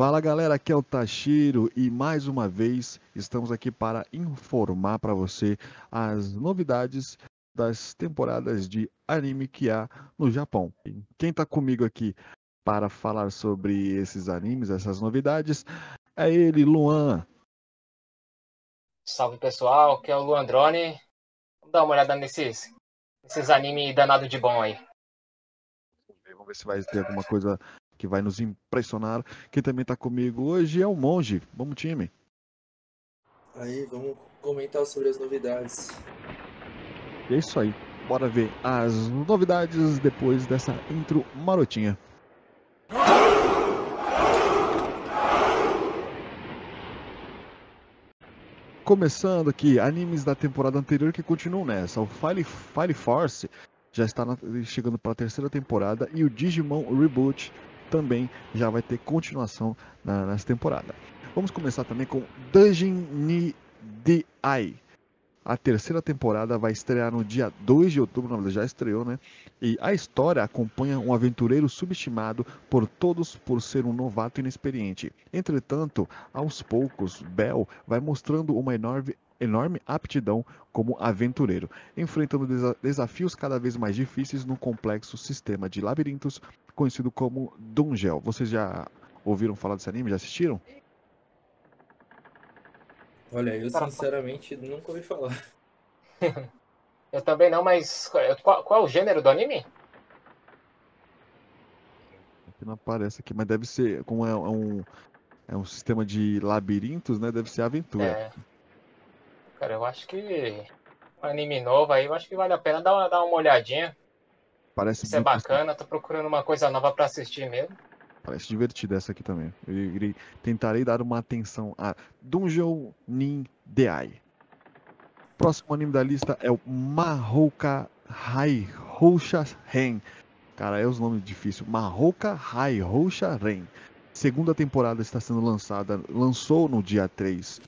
Fala galera, aqui é o Tashiro e mais uma vez estamos aqui para informar para você as novidades das temporadas de anime que há no Japão. Quem está comigo aqui para falar sobre esses animes, essas novidades, é ele, Luan. Salve pessoal, que é o Luan Drone. Vamos dar uma olhada nesses, nesses animes danado de bom aí. Vamos ver se vai ter alguma coisa que vai nos impressionar. Quem também está comigo hoje é o Monge. Vamos, time. Aí, vamos comentar sobre as novidades. E é isso aí. Bora ver as novidades depois dessa intro marotinha. Começando aqui, animes da temporada anterior que continuam nessa. O Fire, Fire Force já está na, chegando para a terceira temporada e o Digimon Reboot também já vai ter continuação na, nessa temporada. Vamos começar também com Dungeon Ni Ai. A terceira temporada vai estrear no dia 2 de outubro, na verdade já estreou, né? E a história acompanha um aventureiro subestimado por todos por ser um novato inexperiente. Entretanto, aos poucos, Bell vai mostrando uma enorme enorme aptidão como aventureiro, enfrentando desa desafios cada vez mais difíceis num complexo sistema de labirintos conhecido como Dungel. Vocês já ouviram falar desse anime? Já assistiram? Olha, eu sinceramente nunca ouvi falar. eu também não, mas qual, qual é o gênero do anime? Aqui não aparece aqui, mas deve ser, como é, é um, é um sistema de labirintos, né? Deve ser aventura. É. Cara, eu acho que um anime novo aí, eu acho que vale a pena dar uma, dar uma olhadinha. Parece Isso é bacana, tô procurando uma coisa nova para assistir mesmo. Parece divertida essa aqui também. Eu irei, tentarei dar uma atenção a Dungeon Nin Deai. Próximo anime da lista é o Mahouka Hai Houcha Ren. Cara, é os nomes difíceis. Mahouka Hai Houcha Ren. Segunda temporada está sendo lançada, lançou no dia 3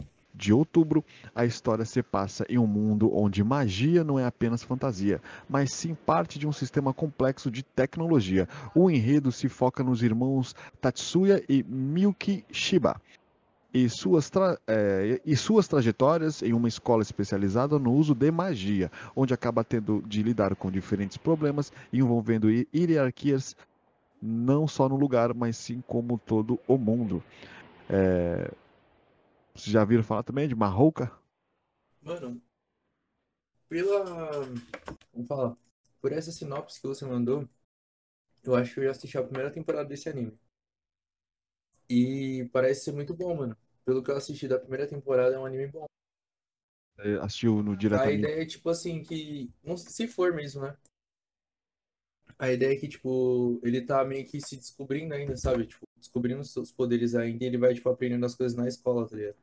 de outubro, a história se passa em um mundo onde magia não é apenas fantasia, mas sim parte de um sistema complexo de tecnologia. O enredo se foca nos irmãos Tatsuya e Miyuki Shiba. E suas, é, e suas trajetórias em uma escola especializada no uso de magia, onde acaba tendo de lidar com diferentes problemas envolvendo hierarquias não só no lugar, mas sim como todo o mundo. É, vocês já viram falar também de Marrouca? Mano, pela. Vamos falar. Por essa sinopse que você mandou, eu acho que eu já assisti a primeira temporada desse anime. E parece ser muito bom, mano. Pelo que eu assisti da primeira temporada, é um anime bom. É, assistiu no diretamente? A ideia é, tipo assim, que. Não se for mesmo, né? A ideia é que, tipo, ele tá meio que se descobrindo ainda, sabe? Tipo, descobrindo seus poderes ainda e ele vai, tipo, aprendendo as coisas na escola, tá ligado?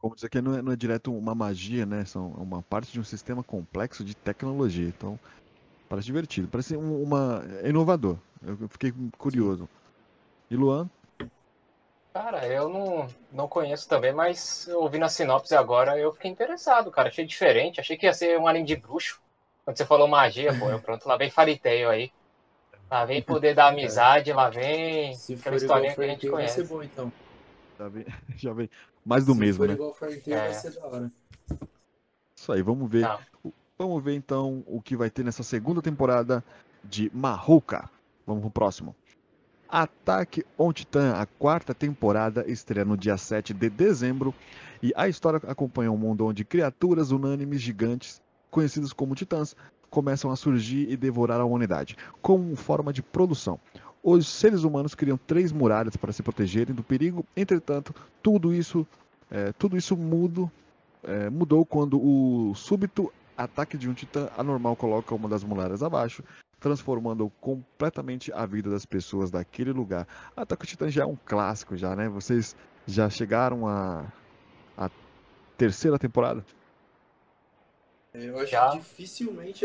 Como dizer que não é, não é direto uma magia, né? São uma parte de um sistema complexo de tecnologia. Então, parece divertido. Parece um, uma. É inovador. Eu fiquei curioso. E Luan? Cara, eu não, não conheço também, mas ouvindo a sinopse agora eu fiquei interessado, cara. Achei diferente. Achei que ia ser um anime de bruxo. Quando você falou magia, pô, eu pronto, lá vem Fariteio aí. Lá vem poder da amizade, lá vem Se aquela historinha que a gente conhece. Vai ser bom, então. Já vem, já vem mais do Se mesmo, for né? igual é. vai ser da hora. Isso aí, vamos ver. Não. Vamos ver então o que vai ter nessa segunda temporada de Mahuka. Vamos pro próximo. Ataque on Titan, a quarta temporada, estreia no dia 7 de dezembro. E a história acompanha um mundo onde criaturas unânimes gigantes, conhecidas como titãs, começam a surgir e devorar a humanidade, como forma de produção. Os seres humanos criam três muralhas para se protegerem do perigo. Entretanto, tudo isso, é, tudo isso mudo, é, mudou quando o súbito ataque de um titã anormal coloca uma das muralhas abaixo, transformando completamente a vida das pessoas daquele lugar. Ataque ao Titã já é um clássico já, né? Vocês já chegaram a, a terceira temporada? É, eu acho já. que dificilmente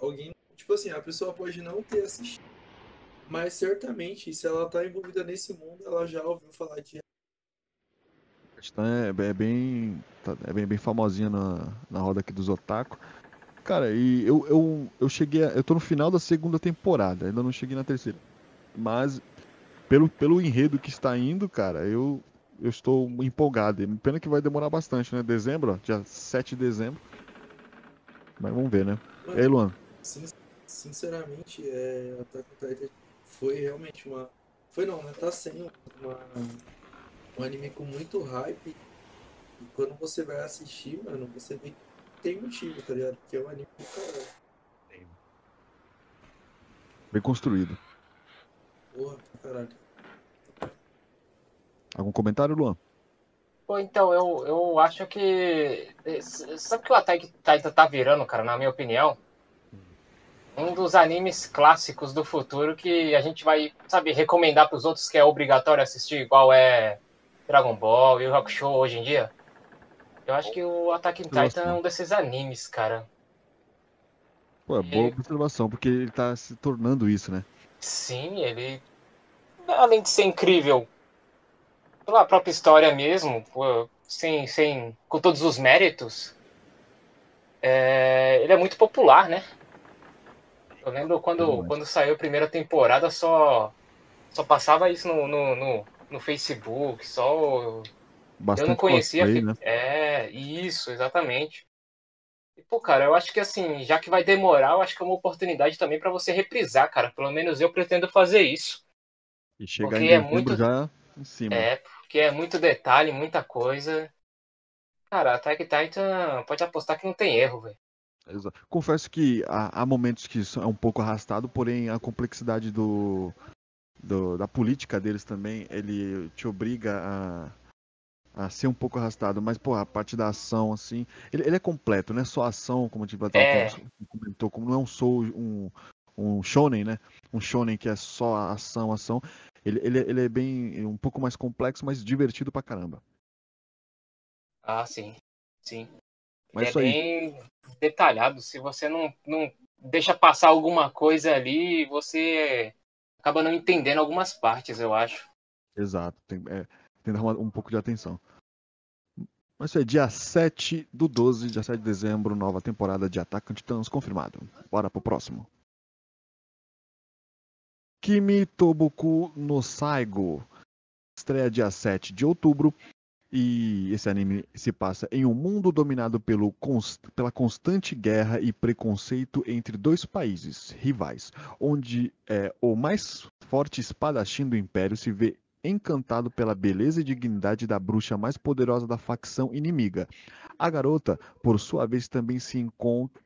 alguém, tipo assim, a pessoa pode não ter assistido mas certamente, se ela tá envolvida nesse mundo, ela já ouviu falar de. Titã é, é, bem. Tá, é bem, bem famosinha na, na roda aqui dos Otaku. Cara, e eu, eu, eu cheguei. A, eu tô no final da segunda temporada, ainda não cheguei na terceira. Mas pelo, pelo enredo que está indo, cara, eu, eu estou empolgado. Pena que vai demorar bastante, né? Dezembro, ó, dia 7 de dezembro. Mas vamos ver, né? E aí, Luan? sin- sinceramente, é, Attack on Titan foi realmente uma. Foi não, né? Tá sendo uma, um anime com muito hype. E quando você vai assistir, mano, você vê que tem motivo, tá ligado? Que é um anime do caralho. Bem construído. Porra, caralho. Algum comentário, Luan? Pô, então, eu, eu acho que. Sabe o que o Attack Titan tá virando, cara, na minha opinião? Um dos animes clássicos do futuro que a gente vai, sabe, recomendar pros outros que é obrigatório assistir, igual é Dragon Ball e o Rock Show hoje em dia. Eu acho que o Attack on. Titan é um desses animes, cara. Pô, é boa observação, porque ele tá se tornando isso, né? Sim, ele. Além de ser incrível pela própria história mesmo, sem, sem, com todos os méritos, é, ele é muito popular, né? Eu lembro quando, quando saiu a primeira temporada, só, só passava isso no, no, no, no Facebook, só Bastante eu não conhecia. cosplay, né? É, isso, exatamente. E, pô, cara, eu acho que assim, já que vai demorar, eu acho que é uma oportunidade também pra você reprisar, cara. Pelo menos eu pretendo fazer isso. E chegar porque em é muito- já em cima. É, porque é muito detalhe, muita coisa. Cara, Attack Titan pode apostar que não tem erro, velho. Confesso que há, há momentos que isso é um pouco arrastado, porém a complexidade do, do- da política deles também, ele te obriga a, a ser um pouco arrastado. Mas, pô, a parte da ação, assim, ele, ele é completo, não é só ação, como a gente tava É. com- comentou, como não é um, sou, um, um shonen, né? Um shonen que é só ação, ação. Ele, ele, ele é bem, um pouco mais complexo, mas divertido pra caramba. Ah, sim. Sim. Mas é isso aí. bem detalhado. Se você não, não deixa passar alguma coisa ali, você acaba não entendendo algumas partes, eu acho. Exato, tem, é, tem que dar um pouco de atenção. Mas isso é dia 7 do 12, dia 7 de dezembro, nova temporada de Attack on Titans confirmado. Bora pro próximo. Kimi Toboku no Saigo. Estreia dia 7 de outubro. E esse anime se passa em um mundo dominado pelo, cons- pela constante guerra e preconceito entre dois países rivais, onde é, o mais forte espadachim do Império se vê encantado pela beleza e dignidade da bruxa mais poderosa da facção inimiga. A garota, por sua vez, também se,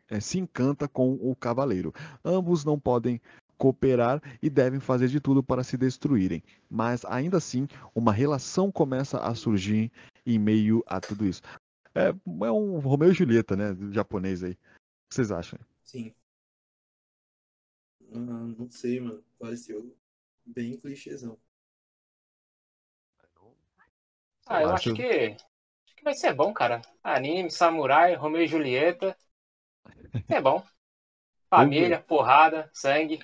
eh, se encanta com o cavaleiro. Ambos não podem cooperar e devem fazer de tudo para se destruírem. Mas ainda assim, uma relação começa a surgir em meio a tudo isso. É, é um Romeu e Julieta, né? Do japonês aí. O que vocês acham? Sim. Ah, não sei, mano. Pareceu bem clichêzão. Ah, eu acho se que, acho que vai ser bom, cara. Anime, samurai, Romeu e Julieta. É bom. Família, porrada, sangue.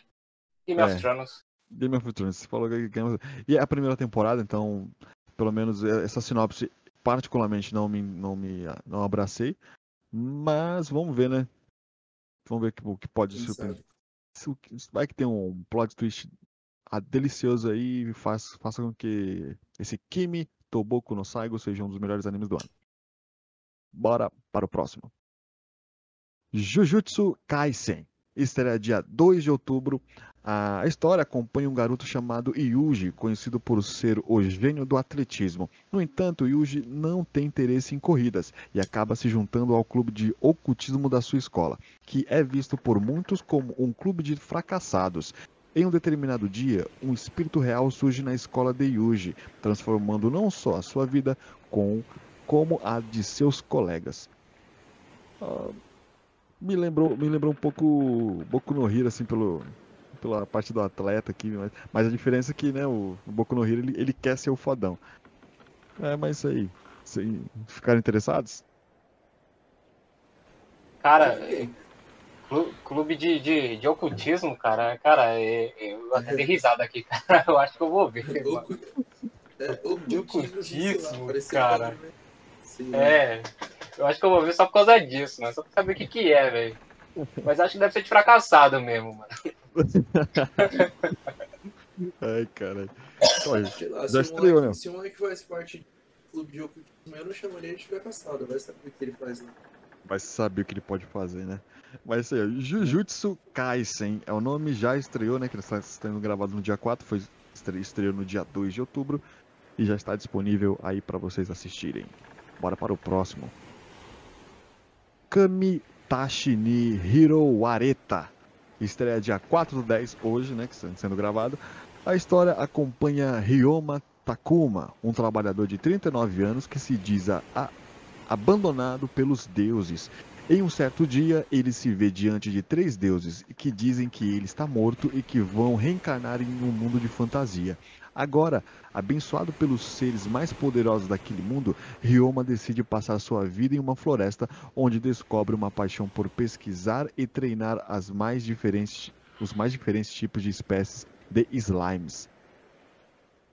Game É. of Thrones. Game of Thrones, você falou que Game of E é a primeira temporada, então, pelo menos é, essa sinopse, particularmente, não me, não me não abracei. Mas vamos ver, né? Vamos ver que- o que pode Quem surpreender. Que- Vai que tem um plot twist ah, delicioso aí e faz, faça com que esse Kimi Toboku no Saigo seja um dos melhores animes do ano. Bora para o próximo. Jujutsu Kaisen. Estreia dia 2 de outubro. A história acompanha um garoto chamado Yuji, conhecido por ser o gênio do atletismo. No entanto, Yuji não tem interesse em corridas e acaba se juntando ao clube de ocultismo da sua escola, que é visto por muitos como um clube de fracassados. Em um determinado dia, um espírito real surge na escola de Yuji, transformando não só a sua vida, com, como a de seus colegas. Ah, me lembrou, me lembrou um pouco Boku no Hero, assim, pelo, pela parte do atleta aqui, mas, mas a diferença é que, né, o, o Boku no Hero, ele, ele quer ser o fodão. É, mas isso aí, aí, ficaram interessados? Cara, clube de, de, de ocultismo, cara. Cara, é- é- eu até dei risada aqui, cara. Eu acho que eu vou ver. mano. Ocu- É, ocultismo, lá, Ocultismo, parecia cara. um bagulho, né? Eu acho que eu vou ver só por causa disso, mano. Só pra saber o que que é, velho. Mas acho que deve ser de fracassado mesmo, mano. Ai, caralho. Olha, Já se, o estreou, né? se o moleque faz parte do clube de ocultismo, eu não chamaria ele de fracassado, vai saber o que ele faz né? lá. vai saber o que ele pode fazer, né? Mas isso aí, Jujutsu Kaisen é o nome, já estreou, né? Que está sendo gravado no dia 4, foi estre- estreou no dia 2 de outubro e já está disponível aí para vocês assistirem. Bora para o próximo. Kamitachi ni Hiro Areta. Estreia dia 4 do 10 hoje, né? Que está sendo gravado. A história acompanha Ryoma Takuma, um trabalhador de 39 anos que se diz a- a- abandonado pelos deuses. Em um certo dia, ele se vê diante de três deuses que dizem que ele está morto e que vão reencarnar em um mundo de fantasia. Agora, abençoado pelos seres mais poderosos daquele mundo, Ryoma decide passar sua vida em uma floresta onde descobre uma paixão por pesquisar e treinar as mais diferentes, os mais diferentes tipos de espécies de slimes.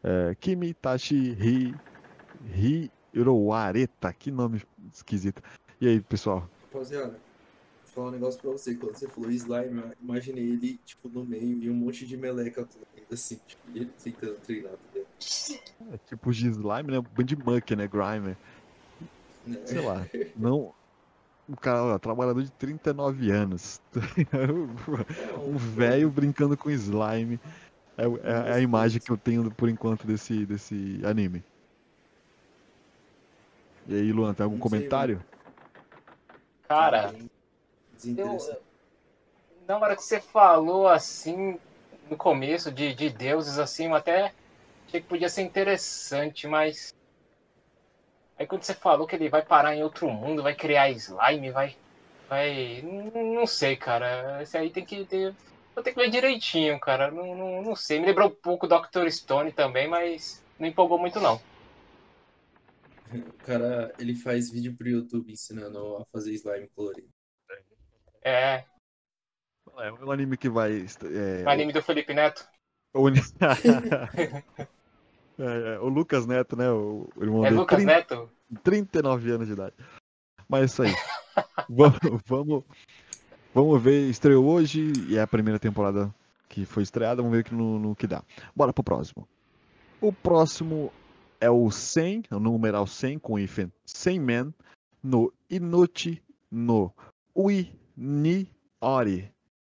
É, Kimitashi Hi, Hiroareta, que nome esquisito. E aí, pessoal? Rapaziada, falar um negócio pra você. Quando você falou slime, eu imaginei ele, tipo, no meio e um monte de meleca correndo, assim, tipo, ele tentando treinar, tá ligado? É tipo de slime, né? Bandmuck, né? Grime. Né? Sei lá. Não. Um cara, ó, trabalhador de 39 anos. É, um velho brincando com slime. É, o- é- é a imagem que eu tenho por enquanto desse, desse anime. E aí, Luan, tem algum sei, comentário? Cara, bem eu, Desinteressante. na hora que você falou assim, no começo, de, de deuses, assim, eu até achei que podia ser interessante, mas. Aí quando você falou que ele vai parar em outro mundo, vai criar slime, vai. Vai. Não, sei, cara. Esse aí tem que ter. Vou ter que ver direitinho, cara. Não, não, não sei. Me lembrou um pouco do Dr. Stone também, mas não empolgou muito, não. O cara, ele faz vídeo pro YouTube ensinando a fazer slime colorido. É. É um anime que vai. É, O anime do Felipe Neto. o, É, é, o Lucas Neto, né? O, o irmão É dele, Lucas 30 Neto? 39 anos de idade. Mas é isso aí. vamos, vamos, vamos ver. Estreou hoje e é a primeira temporada que foi estreada. Vamos ver que no, no que dá. Bora pro próximo. O próximo é o 100, o numeral 100 com hífen 100 men no Inuchi no Ui ni Ori.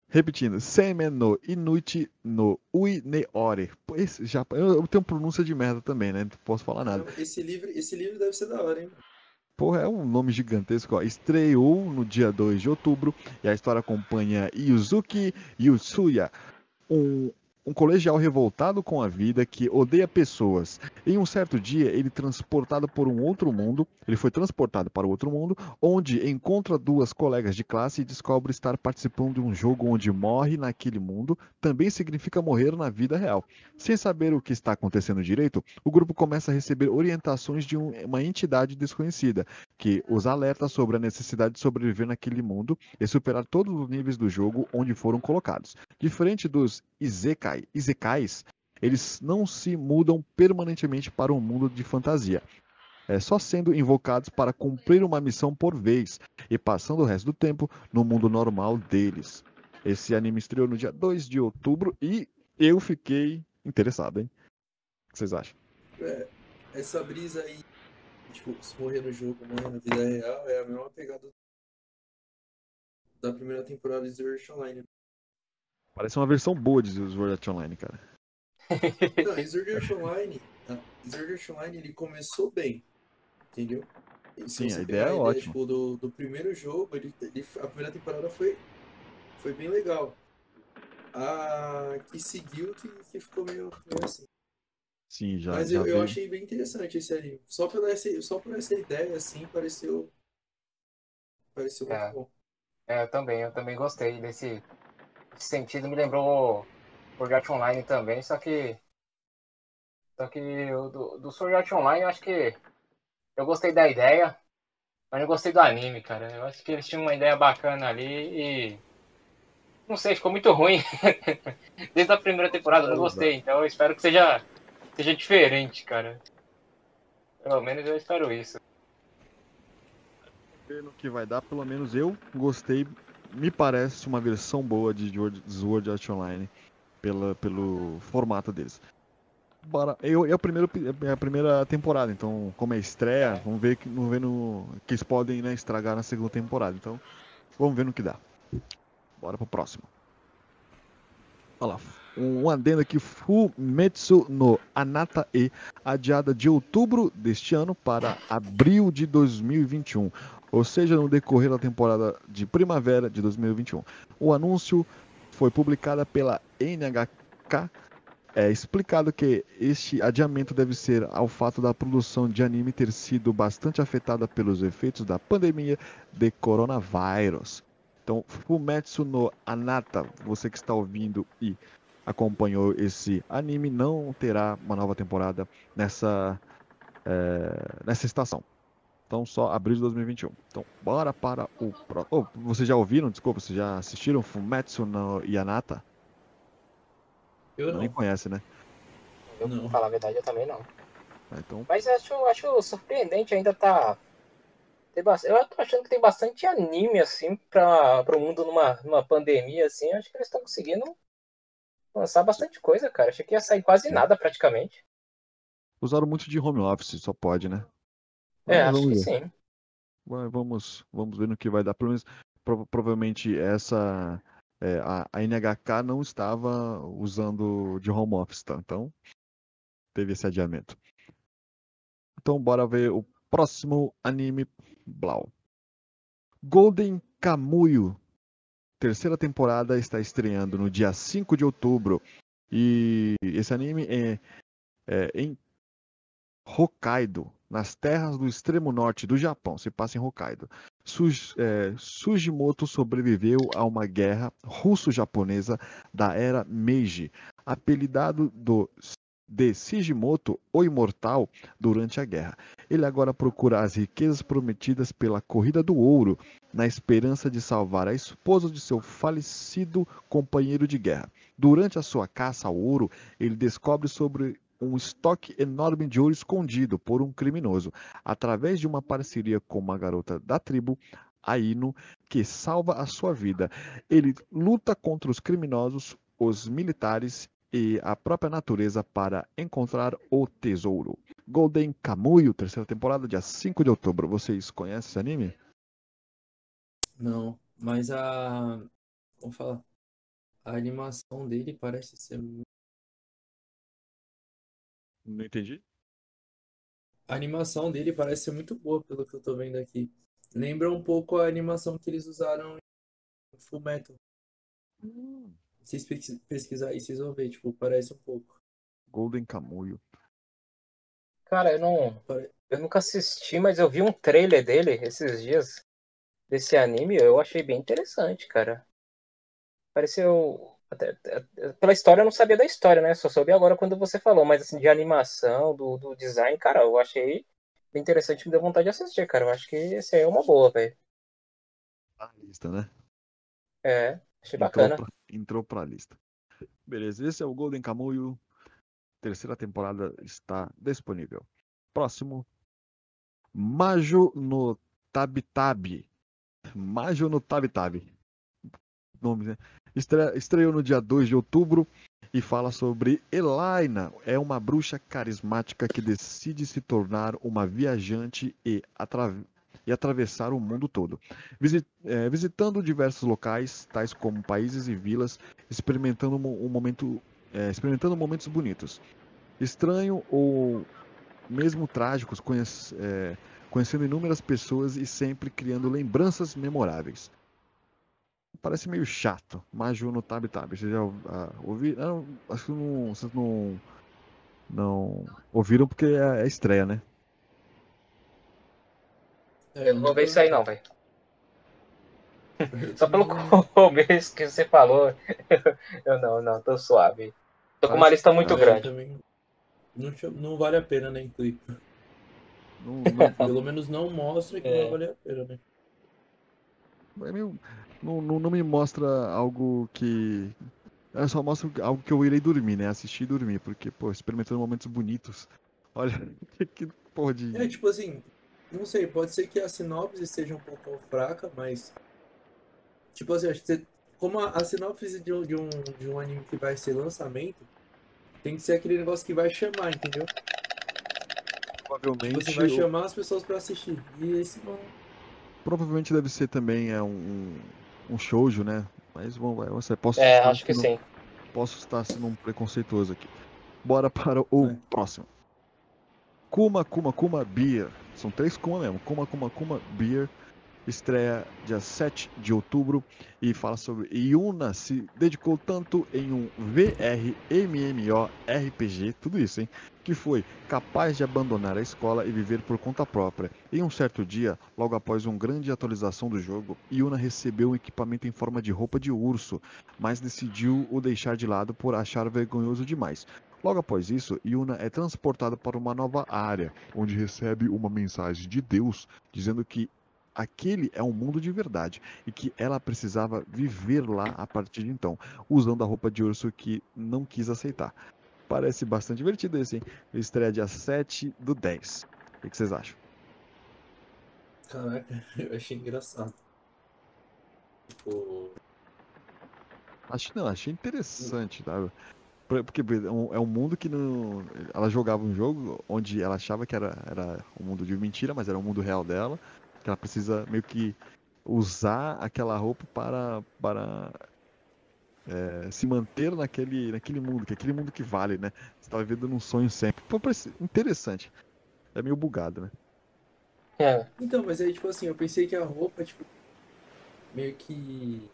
Repetindo, 100 men no Inuchi no Ui ne Ori. Pô, esse já, eu, tenho pronúncia de merda também, né? Não posso falar nada. Esse livro, esse livro deve ser da hora, hein? Porra, é um nome gigantesco. Ó. Estreou no dia 2 de outubro e a história acompanha Yuzuki Yusuya, um, um colegial revoltado com a vida que odeia pessoas. Em um certo dia, ele transportado por um outro mundo, ele foi transportado para outro mundo, onde encontra duas colegas de classe e descobre estar participando de um jogo onde morre naquele mundo também significa morrer na vida real. Sem saber o que está acontecendo direito, o grupo começa a receber orientações de um- uma entidade desconhecida, que os alerta sobre a necessidade de sobreviver naquele mundo e superar todos os níveis do jogo onde foram colocados. Diferente dos Izekai, Izekais, eles não se mudam permanentemente para um mundo de fantasia. É só sendo invocados para cumprir uma missão por vez e passando o resto do tempo no mundo normal deles. Esse anime estreou no dia 2 de outubro e eu fiquei interessado, hein? O que vocês acham? É, essa brisa aí, tipo, se morrer no jogo, morrer na vida real, é a mesma pegada da primeira temporada de Art Online. Parece uma versão boa de Sword Art Online, cara. Não, Sword Art Online, Sword Art Online, ele começou bem, entendeu? E Sim, a ideia é ótima. Tipo, do, do primeiro jogo, ele, ele- a primeira temporada foi, foi bem legal. A que seguiu que, que ficou meio, meio assim. Sim, já. Mas já eu, eu achei bem interessante esse anime. Só por essa, só por essa ideia, assim, pareceu. Pareceu muito É. bom. É, eu também, eu também gostei desse sentido. Me lembrou Sword Art Online também, só que. Só que do, do Sword Art Online eu acho que. Eu gostei da ideia, mas não gostei do anime, cara. Eu acho que eles tinham uma ideia bacana ali e. Não sei, ficou muito ruim. Desde a primeira temporada eu não gostei, então eu espero que seja, seja diferente, cara. Pelo menos eu espero isso. no que vai dar, pelo menos eu gostei. Me parece uma versão boa de Sword- Art Online. pela, pelo formato deles. Bora. Eu, é, primeiro, é a primeira temporada, então, como é estreia, vamos ver vamos ver no, que eles podem né, estragar na segunda temporada. Então, vamos ver no que dá. Bora pro próximo. Olha lá. Um adendo aqui, Fumetsu no Anata E, adiada de outubro deste ano para abril de 2021, ou seja, no decorrer da temporada de primavera de 2021. O anúncio foi publicado pela NHK é explicado que este adiamento deve ser ao fato da produção de anime ter sido bastante afetada pelos efeitos da pandemia de coronavírus. Então, Fumetsu no Anata, você que está ouvindo e acompanhou esse anime, não terá uma nova temporada nessa, é, nessa estação. Então, só abril de 2021. Então, bora para o próximo. Oh, vocês já ouviram? Desculpa, vocês já assistiram Fumetsu no Yanata? Eu não. Nem conhece, né? Eu, Não. pra falar a verdade, eu também não. Ah, Então, Mas acho, acho surpreendente, ainda tá. Tem bast... Eu tô achando que tem bastante anime, assim, pra, pro mundo numa, numa pandemia, assim. Acho que eles estão conseguindo lançar bastante coisa, cara. Achei que ia sair quase Sim. nada, praticamente. usaram muito de home office, só pode, né? É, Mas acho que sim. Vai, Vamos, vamos ver no que vai dar. Pelo menos, prova- provavelmente, essa. é, a, a NHK não estava usando de home office, tá? Então, teve esse adiamento. Então, bora ver o próximo anime Blau. Golden Kamuyo. Terceira temporada está estreando no dia 5 de outubro. E esse anime é, é em Hokkaido, nas terras do extremo norte do Japão, se passa em Hokkaido. Suj- é, sobreviveu a uma guerra russo-japonesa da era Meiji, apelidado do, de Shigimoto, o Imortal, durante a guerra. Ele agora procura as riquezas prometidas pela Corrida do Ouro, na esperança de salvar a esposa de seu falecido companheiro de guerra. Durante a sua caça ao ouro, ele descobre sobre um estoque enorme de ouro escondido por um criminoso, através de uma parceria com uma garota da tribo, Aino, que salva a sua vida. Ele luta contra os criminosos, os militares e a própria natureza para encontrar o tesouro. Golden Kamuyo, terceira temporada, dia 5 de outubro. Vocês conhecem esse anime? Não, mas a. Vamos falar. A animação dele parece ser. Não entendi. A animação dele parece ser muito boa, pelo que eu tô vendo aqui. Lembra um pouco a animação que eles usaram em Fullmetal. Se vocês pesquis- pesquisar aí, vocês vão ver, tipo, parece um pouco. Golden Kamuyo. Cara, eu não. Pare- Eu nunca assisti, mas eu vi um trailer dele esses dias. Desse anime, eu achei bem interessante, cara. Pareceu. Até- pela história eu não sabia da história, né? Só soube agora quando você falou, mas assim, de animação, do, do design, cara, eu achei bem interessante, me deu vontade de assistir, cara. Eu acho que esse aí é uma boa, velho. Na lista, né? É, achei Entrou bacana. pra, entrou pra lista. Beleza, esse é o Golden Kamuyo. Terceira temporada está disponível. Próximo. Majo no Tabitabi. Majo no Tabitabi. Nome, né? Estre- Estreou no dia 2 de outubro e fala sobre Elaina. É uma bruxa carismática que decide se tornar uma viajante e, atra- e atravessar o mundo todo. Visi- eh, visitando diversos locais, tais como países e vilas, experimentando um, momento, eh, experimentando momentos bonitos. Estranho ou mesmo trágicos, conhec- eh, conhecendo inúmeras pessoas e sempre criando lembranças memoráveis. Parece meio chato. Maju no Tab Tab. Vocês já ah, ouviram? Não, acho que não, vocês não, não ouviram porque é, é estreia, né? É, Eu não vou ver isso aí não, velho. Só pelo começo que você falou, eu não, não, tô suave. Tô com uma lista muito grande. também não, não vale a pena, né, incluir. Não, não- Pelo menos não mostra que É. não vale a pena, né? É meio- não, não, não me mostra algo que. É só mostra algo que eu irei dormir, né? Assistir e dormir, porque, pô, experimentando momentos bonitos. Olha, que, que porra de. É, tipo assim, não sei, pode ser que a sinopse seja um pouco fraca, mas. Tipo assim, acho que você como a, a sinopse de um, de, um, de um anime que vai ser lançamento, tem que ser aquele negócio que vai chamar, entendeu? Provavelmente. Você vai o- chamar as pessoas pra assistir. E esse não. Provavelmente deve ser também é, um, um shoujo, né? Mas vamos, vai, você posso É, estar acho que sendo- sim. Posso estar sendo um preconceituoso aqui. Bora para o É. próximo. Kuma Kuma Kuma Beer. São três Kuma mesmo. Kuma Kuma Kuma Beer. Estreia dia 7 de outubro e fala sobre Yuna se dedicou tanto em um VR, MMO, RPG, tudo isso, hein? Que foi capaz de abandonar a escola e viver por conta própria. Em um certo dia, logo após uma grande atualização do jogo, Yuna recebeu um equipamento em forma de roupa de urso, mas decidiu o deixar de lado por achar vergonhoso demais. Logo após isso, Yuna é transportada para uma nova área, onde recebe uma mensagem de Deus dizendo que aquele é um mundo de verdade e que ela precisava viver lá a partir de então, usando a roupa de urso que não quis aceitar. Parece bastante divertido esse, hein? Estreia dia 7 do 10. O que vocês acham? Caraca, eu achei engraçado. Tipo. Acho, não, achei interessante, tá? Por- Porque é um, é um mundo que não. Ela jogava um jogo onde ela achava que era, era um mundo de mentira, mas era um mundo real dela. Que ela precisa meio que usar aquela roupa para, para é, se manter naquele, naquele mundo, que é aquele mundo que vale, né? Você tá vivendo num sonho sempre. Pô, parece interessante. É meio bugado, né? É, Então, mas aí, tipo assim, eu pensei que a roupa, tipo, meio que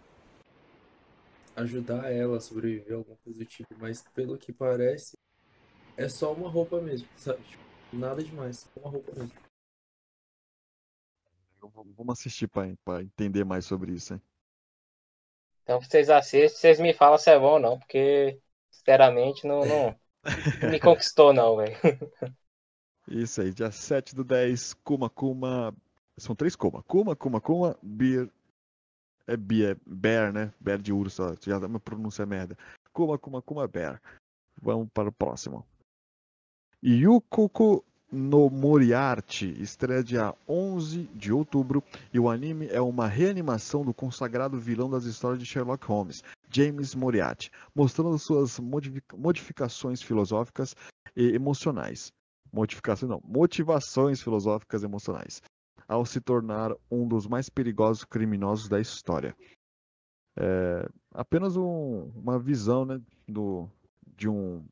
ajudar ela a sobreviver, alguma coisa do tipo, mas pelo que parece, é só uma roupa mesmo, sabe? Tipo, nada demais, só uma roupa mesmo. Vamos assistir para entender mais sobre isso, hein? então vocês assistem, vocês me falam se é bom ou não, porque, sinceramente, não, não, me conquistou, não, velho. Isso aí, dia 7 do 10, Kuma Kuma. São três Kuma. Kuma, Kuma, Kuma, Beer. É Beer, Bear, né? Bear de urso, ó. Já dá uma pronúncia merda. Kuma, Kuma, Kuma, Bear. Vamos para o próximo. Yukoku no Moriarty estreia dia 11 de outubro e o anime é uma reanimação do consagrado vilão das histórias de Sherlock Holmes, James Moriarty, mostrando suas modifi- modificações filosóficas e emocionais modificações não, motivações filosóficas e emocionais, ao se tornar um dos mais perigosos criminosos da história. É apenas um- uma visão, né, do, de um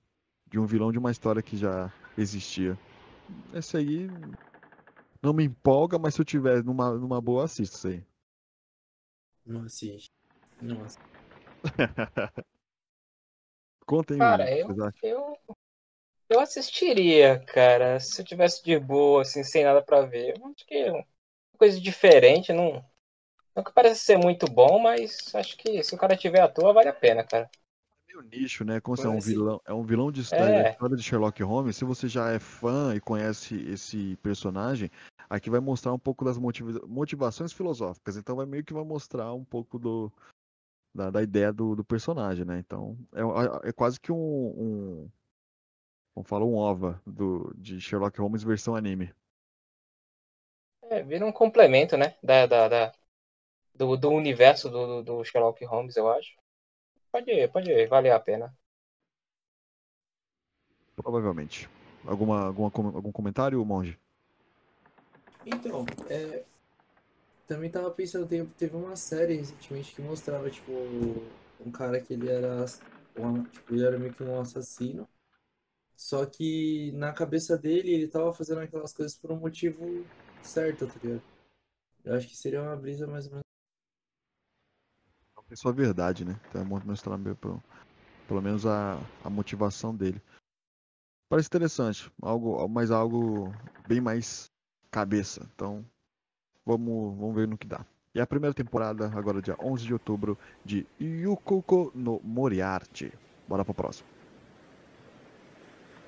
de um vilão de uma história que já existia. Esse aí não me empolga, mas se eu tiver numa, numa boa, assisto isso aí. Não assiste. Não assiste. Contem Cara, aí, eu, vocês acham? eu, eu assistiria, cara, se eu tivesse de boa, assim, sem nada pra ver. Eu acho que é uma coisa diferente, não, não que parece ser muito bom, mas acho que se o cara tiver à toa, vale a pena, cara. Meio nicho, né? Como é um Parece- vilão, é um vilão de história, É. história de Sherlock Holmes. Se você já é fã e conhece esse personagem, aqui vai mostrar um pouco das motiva- motivações filosóficas. Então vai meio que vai mostrar um pouco do da, da ideia do, do personagem, né? Então é, é quase que um, um como fala, um OVA do, de Sherlock Holmes versão anime. É, vira um complemento, né, da, da, da- do, do universo do, do Sherlock Holmes, eu acho. Pode, pode valer a pena. Provavelmente. Alguma, alguma, algum comentário, Monge? Então, é. Também tava pensando, teve, teve uma série recentemente que mostrava, tipo, um cara que ele era. um- tipo, ele era meio que um assassino. Só que na cabeça dele ele tava fazendo aquelas coisas por um motivo certo, tá ligado? Eu acho que seria uma brisa mais ou menos. É sua verdade, né? Então é muito mostrar meio pelo, pelo menos a, a motivação dele. Parece interessante, algo, mas algo bem mais cabeça. Então, vamos, vamos ver no que dá. E a primeira temporada, agora dia 11 de outubro, de Yukoko no Moriarty. Bora pro próximo.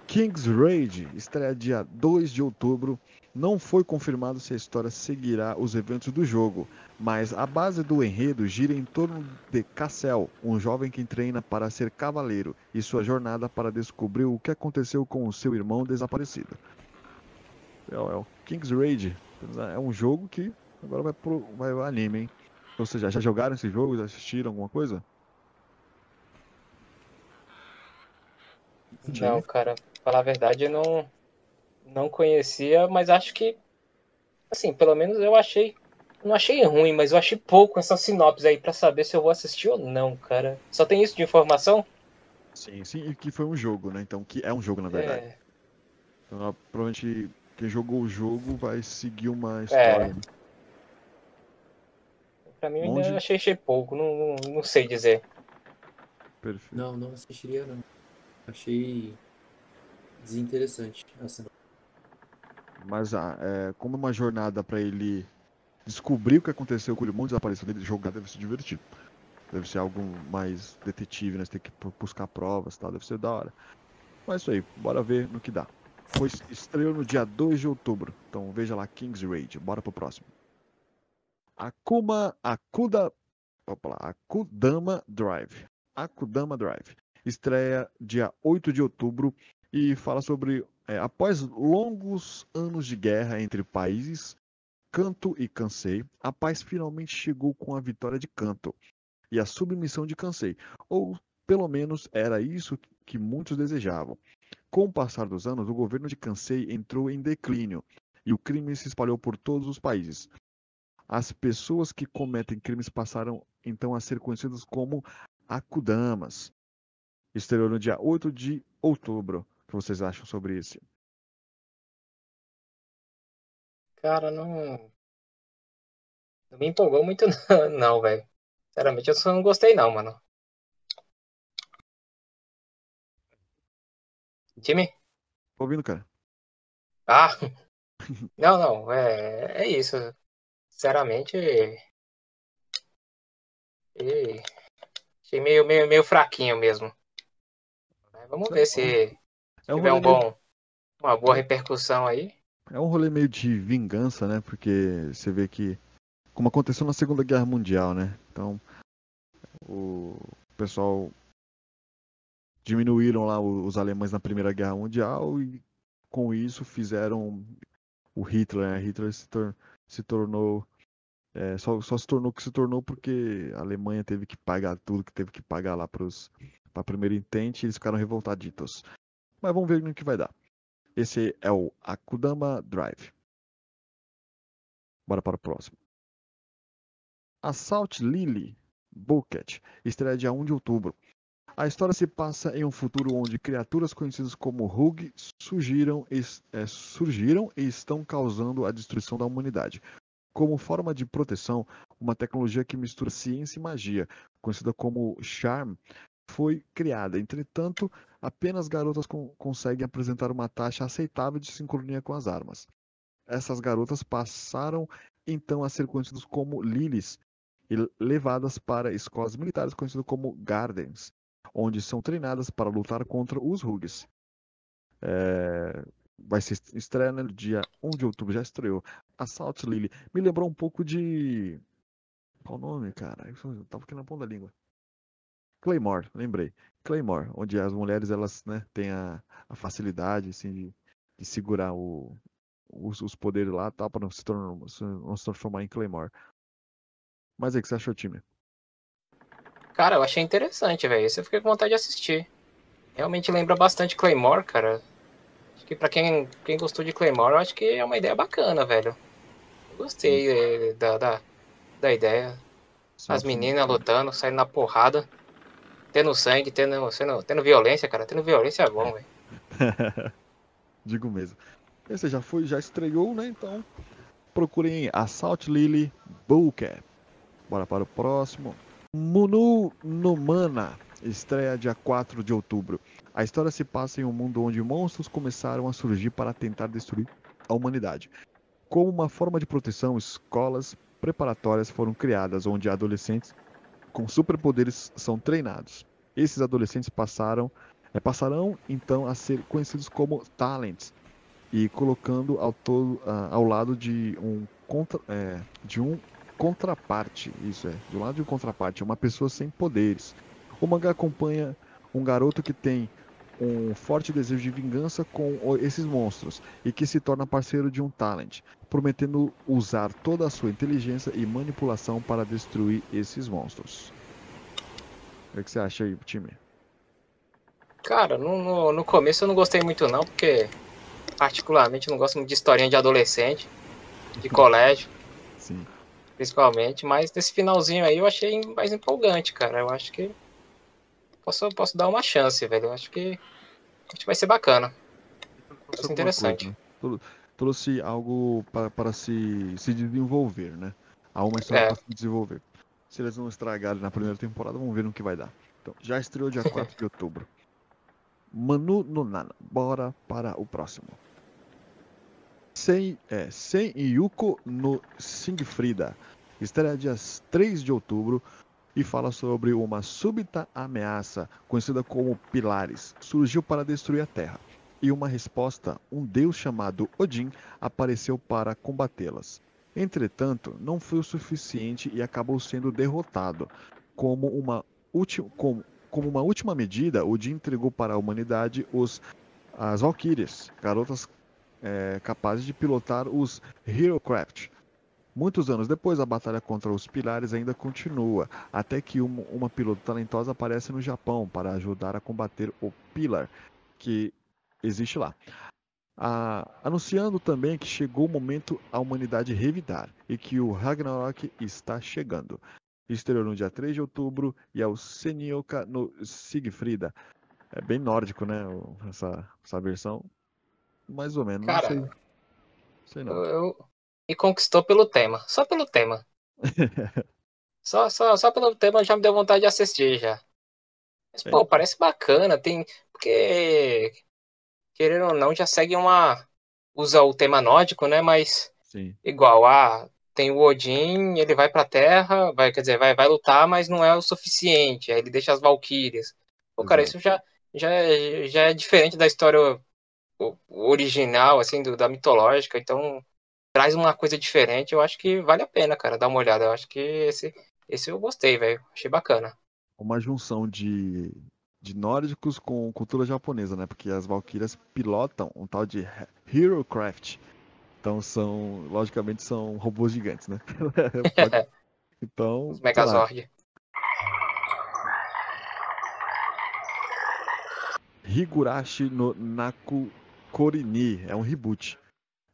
King's Raid estreia dia 2 de outubro. Não foi confirmado se a história seguirá os eventos do jogo, mas a base do enredo gira em torno de Cassel, um jovem que treina para ser cavaleiro, e sua jornada para descobrir o que aconteceu com o seu irmão desaparecido. É, o- é o King's Raid. É um jogo que agora vai pro vai pro anime, hein? Ou seja, já jogaram esse jogo? Já assistiram alguma coisa? Não, cara, falar a verdade, eu não, não conhecia, mas acho que, assim, pelo menos eu achei, não achei ruim, mas eu achei pouco essa sinopse aí pra saber se eu vou assistir ou não, cara. Só tem isso de informação? Sim, sim, e que foi um jogo, né? Então, que é um jogo, na verdade. É, Então, provavelmente, quem jogou o jogo vai seguir uma história. né? pra mim eu Onde? ainda achei, achei pouco, não, não, não sei dizer. Perfeito. Não, não assistiria não. Achei desinteressante. Assim, Mas ah, é, como uma jornada pra ele descobrir o que aconteceu com o irmão desapareceu dele, jogar deve ser divertido. Deve ser algo mais detetive, né? Você tem que bu- buscar provas e tal, deve ser da hora. Mas é isso aí, bora ver no que dá. Foi estreou no dia 2 de outubro, então veja lá King's Raid, bora pro próximo. Akuma Akuda, opa lá, Akudama Drive. Akudama Drive. Estreia dia 8 de outubro e fala sobre é, após longos anos de guerra entre países, Kanto e Kansei, a paz finalmente chegou com a vitória de Kanto e a submissão de Kansei, ou pelo menos era isso que muitos desejavam. Com o passar dos anos, o governo de Kansei entrou em declínio e o crime se espalhou por todos os países. As pessoas que cometem crimes passaram então a ser conhecidas como Akudamas. Estreou no dia 8 de outubro. Que vocês acham sobre esse? Cara, não. Não me empolgou muito, não, não, velho. Sinceramente, eu só não gostei, não, mano. Time? Tô ouvindo, cara? Ah! Não, não, é, é isso. Sinceramente. E... Achei meio, meio, meio fraquinho mesmo. Mas Vamos ver se É um tiver um rolê meio- bom, uma boa repercussão aí. É um rolê meio de vingança, né? Porque você vê que. Como aconteceu na Segunda Guerra Mundial, né? Então. O pessoal. Diminuíram lá os alemães na Primeira Guerra Mundial e com isso fizeram o Hitler, né? Hitler se, tor- se tornou. é, só, só se tornou o que se tornou porque a Alemanha teve que pagar tudo que teve que pagar lá para a primeira intente e eles ficaram revoltaditos. Mas vamos ver no que vai dar. Esse é o Akudama Drive. Bora para o próximo. Assault Lily Bucket estreia dia 1 de outubro. A história se passa em um futuro onde criaturas conhecidas como Rug surgiram, es- é, surgiram e estão causando a destruição da humanidade. Como forma de proteção, uma tecnologia que mistura ciência e magia, conhecida como Charm, foi criada. Entretanto, apenas garotas con- conseguem apresentar uma taxa aceitável de sincronia com as armas. Essas garotas passaram então a ser conhecidas como Lilies e levadas para escolas militares conhecidas como Gardens, onde são treinadas para lutar contra os Rugs. É, Vai ser estreia no dia 1 de outubro, já estreou. Assault Lily. Me lembrou um pouco de. Qual o nome, cara? Eu tava aqui na ponta da língua. Claymore, lembrei. Claymore, onde as mulheres elas né, têm a, a facilidade assim, de, de segurar o, os, os poderes lá tal, para não se, não se transformar em Claymore. Mas aí, o que você achou, time? Cara, eu achei interessante, velho. Esse eu fiquei com vontade de assistir. Realmente lembra bastante Claymore, cara. Acho que pra quem, quem gostou de Claymore, eu acho que é uma ideia bacana, velho. Eu Gostei eh, da, da, da ideia. As meninas lutando, saindo na porrada. Tendo sangue, tendo, sendo, tendo violência, cara. Tendo violência é bom, velho. Digo mesmo. Esse já foi, já estreou, né? Então procurem Assault Lily Bullcat. Bora para o próximo. Munu no Mana estreia dia 4 de outubro. A história se passa em um mundo onde monstros começaram a surgir para tentar destruir a humanidade. Como uma forma de proteção, escolas preparatórias foram criadas onde adolescentes com superpoderes são treinados. Esses adolescentes passaram é, passarão então a ser conhecidos como talents e colocando ao, todo, ah, ao lado de um contra, é, de um contraparte, isso é, do lado de um contraparte, uma pessoa sem poderes. O mangá acompanha um garoto que tem um forte desejo de vingança com esses monstros e que se torna parceiro de um Talent, prometendo usar toda a sua inteligência e manipulação para destruir esses monstros. O que você acha aí, time? Cara, no, no, no começo eu não gostei muito não, porque particularmente eu não gosto muito de historinha de adolescente, de colégio, Sim. principalmente, mas nesse finalzinho aí eu achei mais empolgante, cara. Eu acho que posso, posso dar uma chance, velho. Acho que, acho que vai ser bacana. Trouxe alguma interessante. coisa, né? Trou- Trouxe algo para, para se, se desenvolver, né? Há uma história É. para se desenvolver. Se eles não estragarem na primeira temporada, vamos ver no que vai dar. Então, já estreou dia 4 de outubro. Manu no Nana. Bora para o próximo. Sen, é, Sen Yuko no Singfrida. Estreia dia 3 de outubro e fala sobre uma súbita ameaça, conhecida como Pilares, surgiu para destruir a Terra. E uma resposta, um deus chamado Odin, apareceu para combatê-las. Entretanto, não foi o suficiente e acabou sendo derrotado. Como uma, ulti- como, como uma última medida, Odin entregou para a humanidade os, as Valkyries, garotas eh, capazes de pilotar os Herocraft. Muitos anos depois, a batalha contra os pilares ainda continua, até que uma, uma piloto talentosa aparece no Japão para ajudar a combater o Pilar, que existe lá. Ah, anunciando também que chegou o momento a humanidade revidar e que o Ragnarok está chegando. Estreou no dia 3 de outubro e é o Senioka no Sigfrida. É bem nórdico, né? Essa, essa versão. Mais ou menos. Cara, não sei. Sei não. Eu- me conquistou pelo tema, só pelo tema. Só, só, só pelo tema já me deu vontade de assistir já. Mas, É. pô, parece bacana, tem. Porque, querendo ou não, já segue uma. Usa o tema nórdico, né? Mas Sim. igual, ah, tem o Odin, ele vai pra Terra, vai, quer dizer, vai, vai lutar, mas não é o suficiente. Aí ele deixa as Valquírias. Pô, cara, Exato. isso já, já, é- já é diferente da história original, assim, do, da mitológica, então traz uma coisa diferente, eu acho que vale a pena, cara, dar uma olhada. Eu acho que esse, esse eu gostei, velho. Achei bacana. uma junção de, de nórdicos com cultura japonesa, né? Porque as Valkyrias pilotam um tal de He- Herocraft. Então são, logicamente, são robôs gigantes, né? Então, Os Megazord. Higurashi no Naku Korini. É um reboot.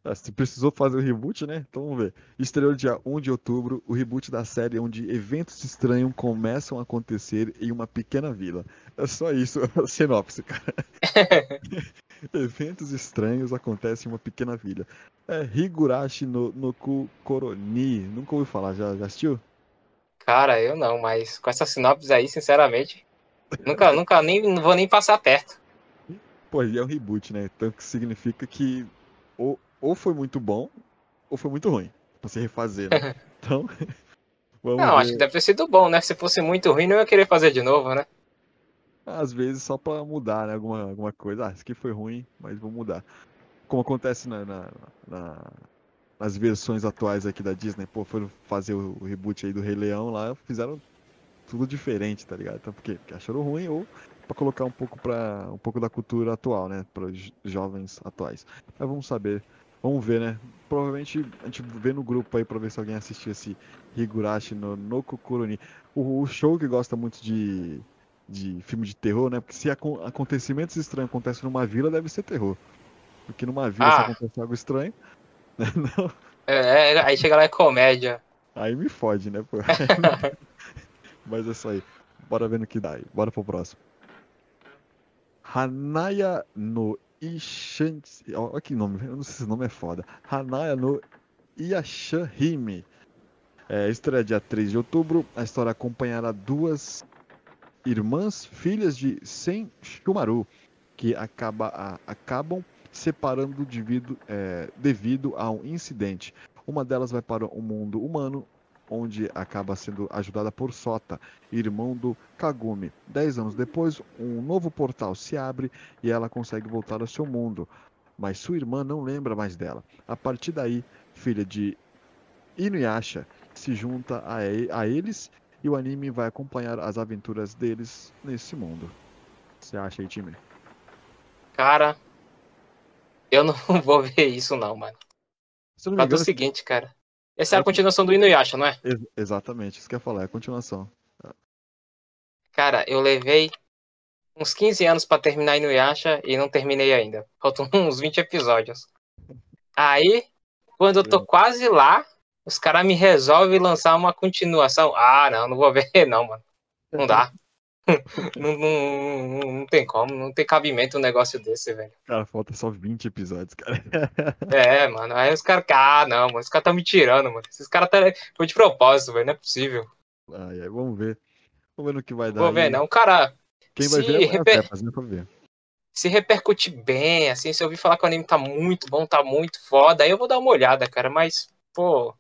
Ah, Se precisou fazer o reboot, né? Então vamos ver. Estreou dia 1 de outubro, o reboot da série onde eventos estranhos começam a acontecer em uma pequena vila. É só isso, a sinopse, cara. eventos estranhos acontecem em uma pequena vila. É Higurashi no Noku Koroni. Nunca ouvi falar, já, já assistiu? Cara, eu não, mas com essa sinopse aí, sinceramente, nunca, nunca nem não vou nem passar perto. Pô, e é um reboot, né? Então que significa que ou, ou foi muito bom ou foi muito ruim. Pra se refazer, né? Então, vamos Não, ver. acho que deve ter sido bom, né? Se fosse muito ruim, não ia querer fazer de novo, né? Às vezes só pra mudar, né? Alguma, alguma coisa. Ah, isso aqui foi ruim, mas vou mudar. Como acontece na, na- na- nas versões atuais aqui da Disney. Pô, foram fazer o, o reboot aí do Rei Leão lá, fizeram tudo diferente, tá ligado? Então, por quê? Porque acharam ruim ou pra colocar um pouco para um pouco da cultura atual, né? Para os jovens atuais. Mas vamos saber. Vamos ver, né? Provavelmente a gente vê no grupo aí pra ver se alguém assistiu esse Higurashi no Nokokuroni. O, o show que gosta muito de, de filme de terror, né? Porque se acon- acontecimentos estranhos acontecem numa vila, deve ser terror. Porque numa vila, se Ah. acontece algo estranho, né? Não, É, é, aí chega lá é comédia. aí me fode, né, pô? Mas é isso aí. Bora ver no que dá aí. Bora pro próximo. Hanaya no Ishanchi. ó, Olha que nome, eu não sei se esse nome é foda. Hanaya no Yashahime. É, estreia dia 3 de outubro. A história acompanhará duas irmãs, filhas de Sen Shumaru, que acaba, a- acabam separando devido, é, devido a um incidente. Uma delas vai para o mundo humano, onde acaba sendo ajudada por Sota, irmão do Kagumi. Dez anos depois, um novo portal se abre e ela consegue voltar ao seu mundo, mas sua irmã não lembra mais dela. A partir daí, filha de Inuyasha se junta a, a eles e o anime vai acompanhar as aventuras deles nesse mundo. Você acha aí, time? Cara, eu não vou ver isso não, mano. Se não me é o engano, seguinte, cara. Essa é a continuação do Inuyasha, não é? ex- exatamente, isso que eu ia falar, é a continuação. Cara, eu levei uns 15 anos pra terminar Inuyasha e não terminei ainda. Faltam uns 20 episódios. Aí, quando eu tô quase lá, os caras me resolvem lançar uma continuação. Ah, não, não vou ver não, mano. Não dá. não, não, não, tem como, não tem cabimento um negócio desse, velho. Cara, falta só 20 episódios, cara. É, mano. Aí os caras, ah, não, mano, os caras tá me tirando, mano. Esses caras tá... foi de propósito, velho, não é possível. Ai, ai, vamos ver. Vamos ver no que vai dar. Vou ver, aí. não. Cara, Quem vai ver é reper- é, mas não é pra ver. se repercutir bem, assim, se eu ouvir falar que o anime tá muito bom, tá muito foda, aí eu vou dar uma olhada, cara, mas, pô,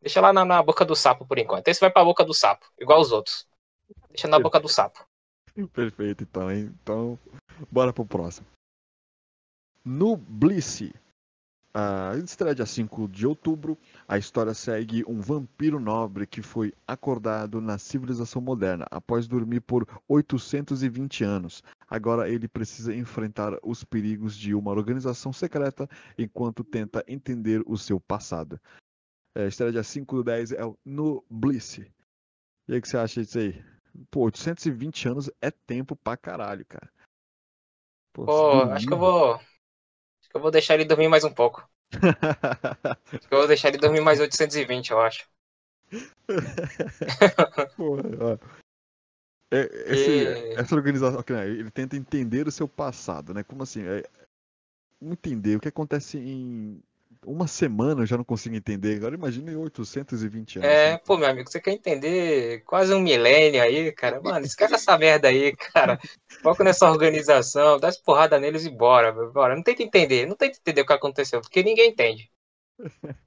deixa lá na, na boca do sapo por enquanto. Esse vai pra boca do sapo, igual os outros. Deixa na boca do sapo. Perfeito, então, hein? Então, bora pro próximo. No Bliss, a estreia dia 5 de outubro, a história segue um vampiro nobre que foi acordado na civilização moderna após dormir por 820 anos. Agora ele precisa enfrentar os perigos de uma organização secreta enquanto tenta entender o seu passado. É, estreia dia 5 do 10 é o No Bliss. E o que você acha disso aí? Pô, 820 anos é tempo pra caralho, cara. Pô, Pô, se acho que eu vou. Acho que eu vou deixar ele dormir mais um pouco. Acho que eu vou deixar ele dormir mais 820, eu acho. Ó. É, esse- E- Essa organização, né, ele tenta entender o seu passado, né? Como assim? É, entender o que acontece em uma semana eu já não consigo entender. Agora imagina em 820 anos. É, né? pô, meu amigo, você quer entender quase um milênio aí, cara? Mano, esquece essa merda aí, cara. Foca nessa organização, dá as porrada neles e bora, bora. Não tenta entender, não tenta entender o que aconteceu, porque ninguém entende.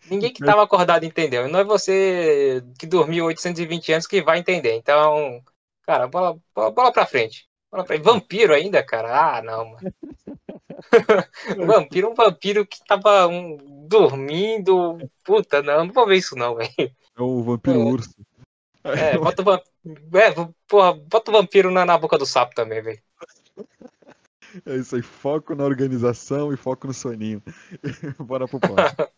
Ninguém que tava acordado entendeu. Não é você que dormiu 820 anos que vai entender. Então, cara, bola, bola, bola pra frente. Bola pra frente. Vampiro ainda, cara? Ah, não, mano. vampiro, um vampiro que tava um, dormindo. Puta, não, não vou ver isso não, velho. É o vampiro É. urso. É, bota o vampiro. É, porra, bota o vampiro na, na boca do sapo também, velho. É isso aí, foco na organização e foco no soninho. Bora pro próximo.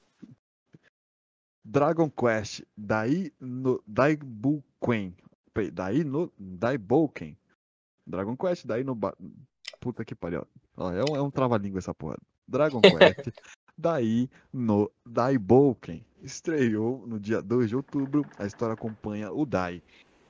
Dragon Quest, Dai no Daibuken. Dai no Daiboken. Dragon Quest, Dai no. Puta que pariu. É um, é um trava-língua essa porra. Dragon Quest, Dai no Daiboken. Estreou no dia 2 de outubro. A história acompanha o Dai,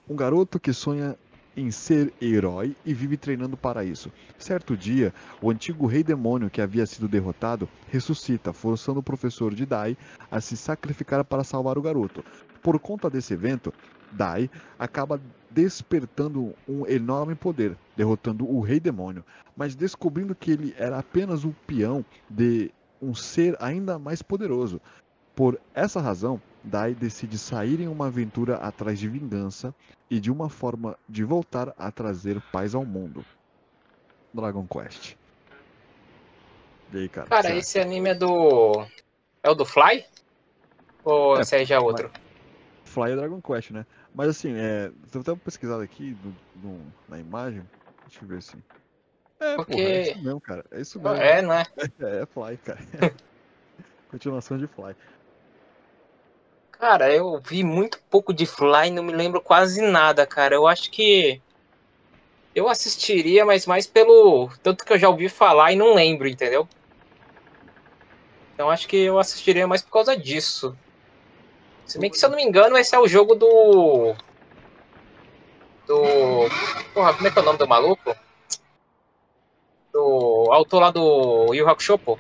um garoto que sonha em ser herói e vive treinando para isso. Certo dia, o antigo rei demônio que havia sido derrotado ressuscita, forçando o professor de Dai a se sacrificar para salvar o garoto. Por conta desse evento, Dai acaba despertando um enorme poder, derrotando o rei demônio, mas descobrindo que ele era apenas um peão de um ser ainda mais poderoso. Por essa razão, Dai decide sair em uma aventura atrás de vingança e de uma forma de voltar a trazer paz ao mundo. Dragon Quest. E aí, cara? Cara, esse anime é do. É o do Fly? Ou É, já é outro? Fly é Dragon Quest, né? Mas assim, é. Eu tava pesquisado aqui no- no- na imagem. Deixa eu ver assim. É, Porque- porra, é isso mesmo, cara. É isso mesmo. É, não é? É, é Fly, cara. Continuação de Fly. Cara, eu vi muito pouco de Fly, não me lembro quase nada, cara. Eu acho que. Eu assistiria, mas mais pelo. Tanto que eu já ouvi falar e não lembro, entendeu? Então acho que eu assistiria mais por causa disso. Se bem que, se eu não me engano, esse é o jogo do. Do. Porra, como é que é o nome do maluco? Do autor lá do Yu Hakusho, pô.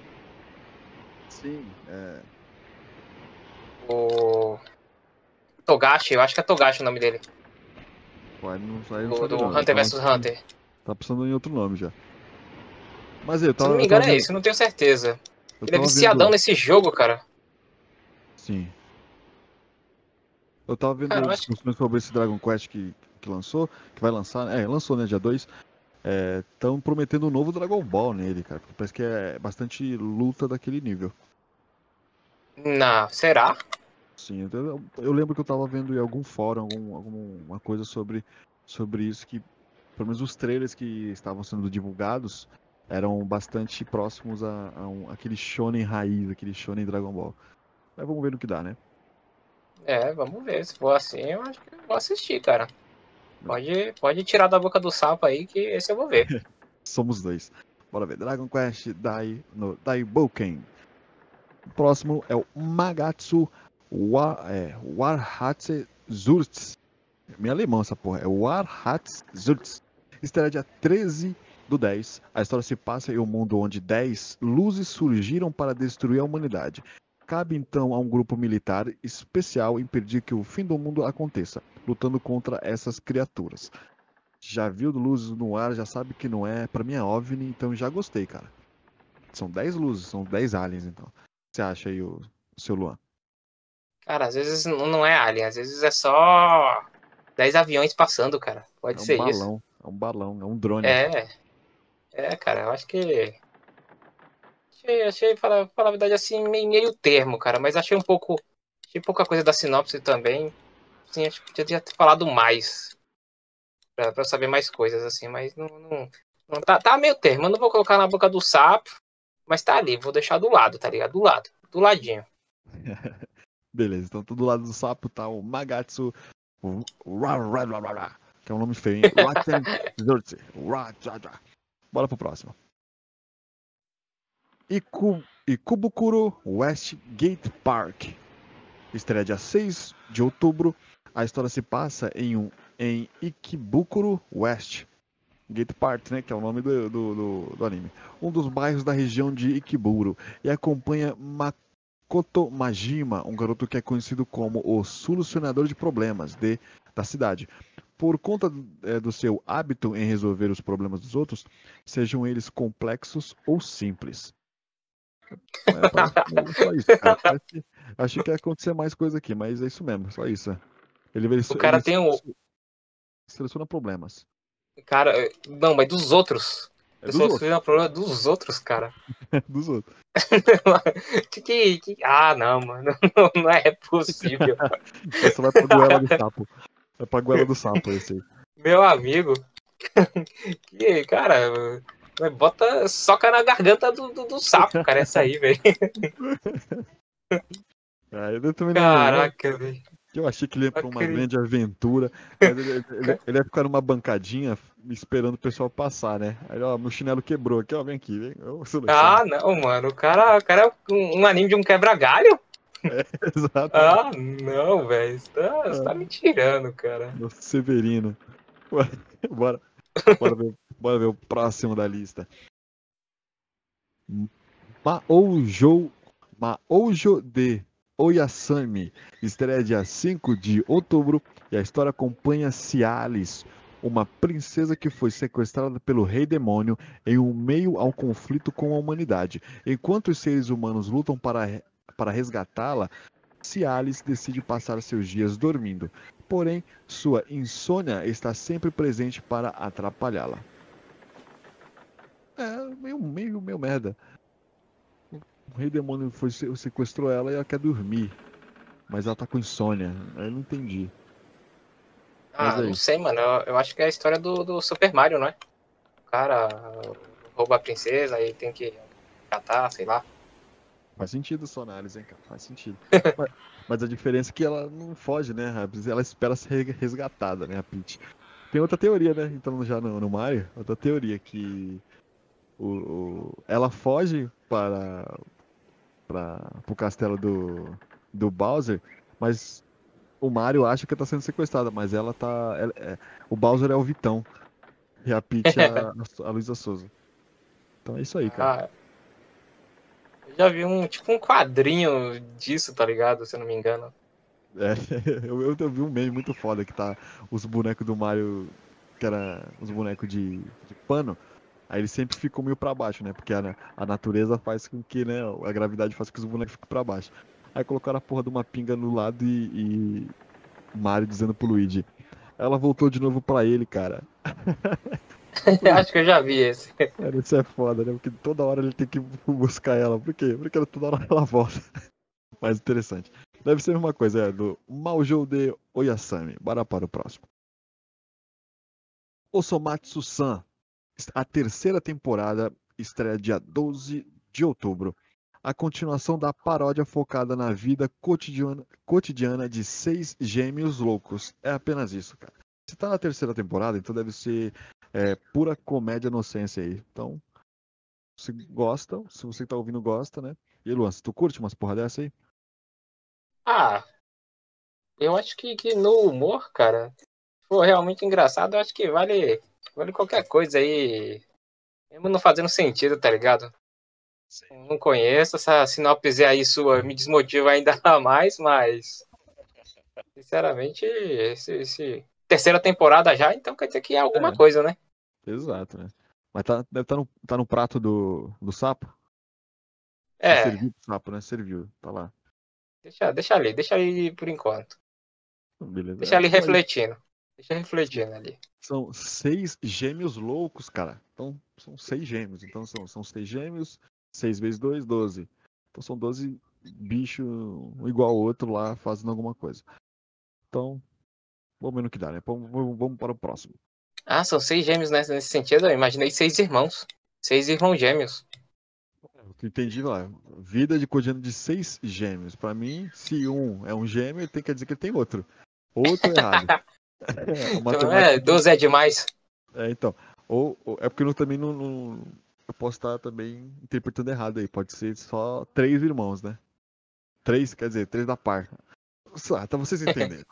Sim, é. O. Togashi, eu acho que é Togashi o nome dele. Fly não, aí não Do, do Hunter tá- vs Hunter. Tá precisando em outro nome já. Mas eu Se tava. não me engano é isso, eu não tenho certeza. eu Ele é viciadão vendo- nesse jogo, cara. Sim. Eu tava vendo Cara, acho que- discussões sobre esse Dragon Quest que, que lançou, que vai lançar, é, lançou, né, dia 2. Estão prometendo um novo Dragon Ball nele, cara. porque Parece que é bastante luta daquele nível. Não, será? Sim, eu, eu- eu lembro que eu tava vendo em algum fórum, algum, alguma coisa sobre, sobre isso, que pelo menos os trailers que estavam sendo divulgados eram bastante próximos a, a um, aquele shonen raiz, aquele shonen Dragon Ball. Mas vamos ver no que dá, né? É, vamos ver. Se for assim, eu acho que eu vou assistir, cara. Pode, pode tirar da boca do sapo aí que esse eu vou ver. Somos dois. Bora ver. Dragon Quest Dai no Daiboken. O próximo é o Magatsu Wa, é, Warhatse Zurts. Minha alemão essa porra. É Warhatse Zurts. Estreia dia 13 do 10. A história se passa em um mundo onde 10 luzes surgiram para destruir a humanidade. Cabe então a um grupo militar especial impedir que o fim do mundo aconteça, lutando contra essas criaturas. Já viu luzes no ar, já sabe que não é, para mim é OVNI, então já gostei, cara. São 10 luzes, são 10 aliens então. O que você acha aí, o, o seu Luan? Cara, às vezes não é alien, às vezes é só 10 aviões passando, cara. Pode é um ser balão, isso. É um balão, é um drone. É. É, cara, eu acho que. Achei, achei falar, falar a verdade, assim, meio, meio termo, cara, mas achei um pouco. Achei pouca coisa da sinopse também. Assim, acho que podia ter falado mais. Pra, pra saber mais coisas, assim, mas não. não, não tá, tá meio termo. Eu não vou colocar na boca do sapo, mas tá ali, vou deixar do lado, tá ligado? Do lado, do ladinho. Beleza, então do lado do sapo tá o Magatsu. Que é um nome feio, hein? Bora pro próximo. Iku, Ikubukuro Westgate Park. Estreia dia 6 de outubro. A história se passa em, um, em Ikebukuro West. Gate Park, né? Que é o nome do, do, do, do anime. Um dos bairros da região de Ikeburo. E acompanha Makoto Majima, um garoto que é conhecido como o solucionador de problemas de, da cidade. Por conta é, do seu hábito em resolver os problemas dos outros, sejam eles complexos ou simples. É, parece- só isso, cara. Parece- Achei que ia acontecer mais coisa aqui, mas é isso mesmo, só isso. Ele, ele, O cara ele tem um- seleciona problemas. Cara, não, mas dos outros. É dos outros. fui na problema dos outros, cara. dos outros. que, que, que- Ah, não, mano. Não, não é possível. Essa vai pra goela do sapo. Vai pra goela do sapo esse aí. Meu amigo. que, cara, bota. Soca na garganta do, do, do sapo, cara. Essa aí, velho. Ah, eu também não- Caraca, velho. Eu achei que ele ia pra uma grande aventura. Mas ele, ele- ele ia ficar numa bancadinha esperando o pessoal passar, né? Aí, ó, meu chinelo quebrou aqui, ó, vem aqui, vem. Eu. Ah, não, mano. O cara, o cara é um, um anime de um quebra-galho? Exato. Ah, não, velho. Você tá, você tá me tirando, cara. Severino. Bora, bora, ver, bora ver o próximo da lista. Maoujo, Maoujo de Oyasami estreia dia 5 de outubro e a história acompanha Cialis, uma princesa que foi sequestrada pelo rei demônio em um meio ao conflito com a humanidade. Enquanto os seres humanos lutam para, para resgatá-la, Cialis decide passar seus dias dormindo. Porém, sua insônia está sempre presente para atrapalhá-la. É, meio, meio, meio merda. O rei demônio foi, se- sequestrou ela e ela quer dormir. Mas ela tá com insônia. Eu não entendi. Ah, aí? não sei, mano. Eu, eu acho que é a história do, do Super Mario, não é? O cara rouba a princesa, aí tem que catar, sei lá. Faz sentido sua análise, hein, cara? Faz sentido. mas, mas a diferença é que ela não foge, né? Ela espera ser resgatada, né, a Peach. Tem outra teoria, né? Entrando já no, no Mario, outra teoria que o, o- ela foge para, para o castelo do, do Bowser, mas o Mario acha que tá sendo sequestrada, mas ela tá. ela- é- o Bowser é o Vitão. E a Peach é a, a Luísa Souza. Então é isso aí, cara. Ah, eu já vi um, tipo, um quadrinho disso, tá ligado? Se eu não me engano. É, eu, eu, eu vi um meme muito foda que tá os bonecos do Mario, que era os bonecos de, de pano, aí eles sempre ficam meio pra baixo, né? Porque a, a natureza faz com que, né, a gravidade faz com que os bonecos fiquem pra baixo. Aí colocaram a porra de uma pinga no lado e, e Mario dizendo pro Luigi. Ela voltou de novo pra ele, cara. acho que eu já vi esse. Cara, isso é foda, né? Porque toda hora ele tem que buscar ela. Por quê? Porque toda hora ela volta. Mais interessante. Deve ser a mesma coisa, é do Maujou de Oyasami. Bora para o próximo. Osomatsu-san. A terceira temporada estreia dia 12 de outubro. A continuação da paródia focada na vida cotidiana, cotidiana de seis gêmeos loucos. É apenas isso, cara. Se tá na terceira temporada, então deve ser é, pura comédia inocência aí. Então, se gosta, se você que tá ouvindo gosta, né? E Luan, tu curte umas porra dessa aí? Ah, eu acho que, que no humor, cara, for realmente engraçado, eu acho que vale, vale qualquer coisa aí. Mesmo não fazendo sentido, tá ligado? Não conheço, essa sinopse aí sua me desmotiva ainda mais, mas. Sinceramente, esse, esse... terceira temporada já, então quer dizer que é alguma É. coisa, né? Exato, né? Mas tá, deve estar no, tá no prato do, do sapo? É, Serviu pro sapo, né? Serviu, tá lá. deixa, deixa ali, deixa ali por enquanto. Beleza. Deixa ali É, refletindo. Deixa refletindo ali. São seis gêmeos loucos, cara. Então, são seis gêmeos. Então, são, são seis gêmeos. Seis vezes dois, doze. Então, são doze bichos, um igual ao outro lá, fazendo alguma coisa. Então, vamos ver no que dá, né? Vamos, vamos- para o próximo. Ah, são seis gêmeos nesse, nesse sentido? Eu imaginei seis irmãos. Seis irmãos gêmeos. O que eu entendi lá, vida de cotidiano de seis gêmeos. Pra mim, se um é um gêmeo, tem que dizer que ele tem outro. Outro errado. É, Então, é, 12 é demais. É, então. Ou, ou- é porque eu também não, não- Eu posso estar também interpretando errado aí. Pode ser só três irmãos, né? Três, quer dizer, três da par. Ah, tá vocês entenderam.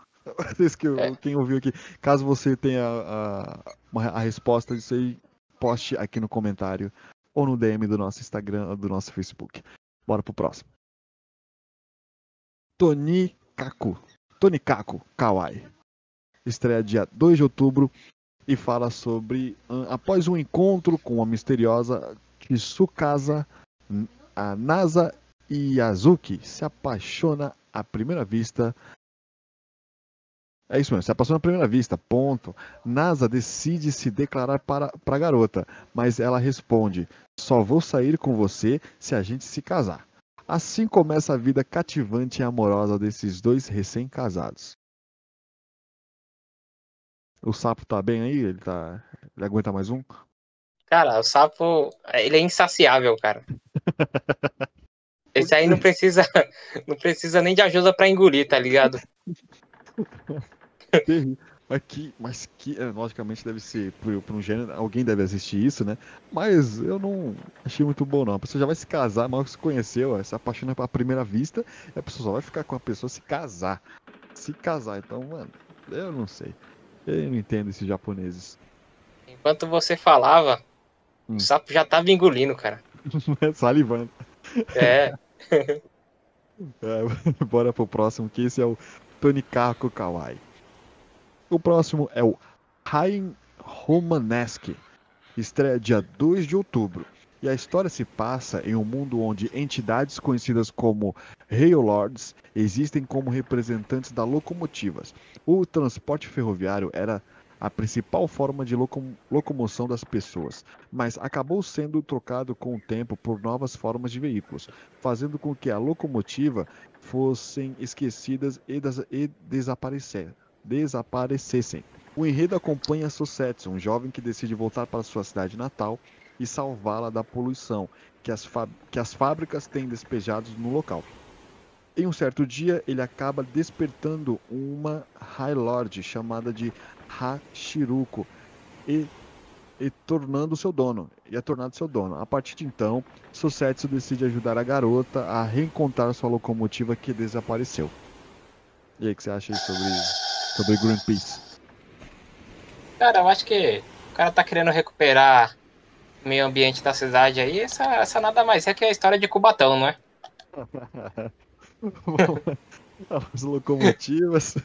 Que, É. Quem ouviu aqui. Caso você tenha a, uma- a resposta disso aí, poste aqui no comentário ou no DM do nosso Instagram ou do nosso Facebook. Bora pro próximo. Tony Kaku. Tony Kaku Kawaii. Estreia dia 2 de outubro e fala sobre ah, após um encontro com a misteriosa Tsukasa, a Nasa Yazuki se apaixona à primeira vista. É isso mesmo, se apaixona à primeira vista, ponto. Nasa decide se declarar para, para a garota, mas ela responde: só vou sair com você se a gente se casar. Assim começa a vida cativante e amorosa desses dois recém-casados. O sapo tá bem aí? Ele tá. Ele aguenta mais um? Cara, o sapo, ele é insaciável, cara. Esse aí não precisa, não precisa nem de ajuda pra engolir, tá ligado? Terrível. Mas que, mas que, é, logicamente deve ser, por um gênero, alguém deve assistir isso, né? Mas eu não achei muito bom, não. A pessoa já vai se casar, mal que se conheceu, ó, se apaixona à primeira vista, e a pessoa só vai ficar com a pessoa se casar. Se casar, então, mano, eu não sei. Eu não entendo esses japoneses. Enquanto você falava, Hum. o sapo já tava engolindo, cara. Salivando. É, É, bora pro próximo, que esse é o Tonikaku Kawaii. O próximo é o Rain Romanesque. Estreia dia 2 de outubro. E a história se passa em um mundo onde entidades conhecidas como Railords existem como representantes das locomotivas. O transporte ferroviário era a principal forma de locom- locomoção das pessoas, mas acabou sendo trocado com o tempo por novas formas de veículos, fazendo com que a locomotiva fossem esquecidas e, e desaparecer- desaparecessem. O enredo acompanha Sussetsu, um jovem que decide voltar para sua cidade natal e salvá-la da poluição que as, que as fábricas têm despejados no local. Em um certo dia, ele acaba despertando uma High Lord chamada de Hashiruko e, e tornando seu dono, e é tornado seu dono. A partir de então, Susetsu decide ajudar a garota a reencontrar sua locomotiva que desapareceu. E aí, o que você acha sobre, sobre Greenpeace? cara, eu acho que o cara tá querendo recuperar o meio ambiente da cidade aí. Essa, essa nada mais é que a história de Cubatão, não é? As locomotivas.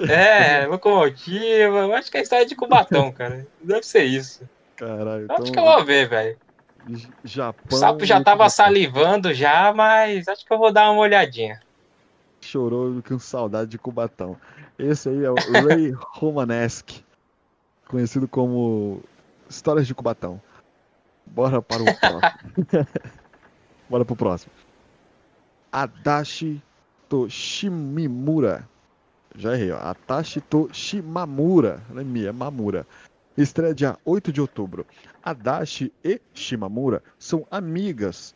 É, locomotiva. Eu acho que é a história de Cubatão, cara. Deve ser isso. Caralho, Eu acho que eu então. vou ver, velho. Japão. O sapo já tava salivando já, mas acho que eu vou dar uma olhadinha. Chorou com saudade de Cubatão. Esse aí é o Ray Romanesque, conhecido como Histórias de Cubatão. Bora para o próximo. Bora pro próximo. Adachi Toshimimura. Já errei, ó. Atashi Toshimamura. Não é Mia, é Mamura. Estreia dia 8 de outubro. Adachi e Shimamura são amigas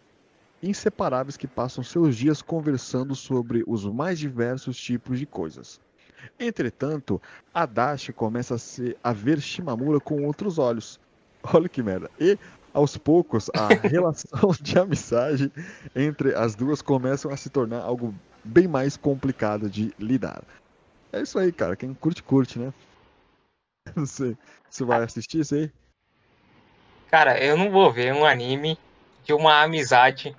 inseparáveis que passam seus dias conversando sobre os mais diversos tipos de coisas. Entretanto, Adachi começa a, se, a ver Shimamura com outros olhos. Olha que merda. E, aos poucos, a relação de amizade entre as duas começam a se tornar algo bem mais complicado de lidar. É isso aí, cara. Quem curte, curte, né? Você, você vai assistir isso aí? Cara, eu não vou ver um anime de uma amizade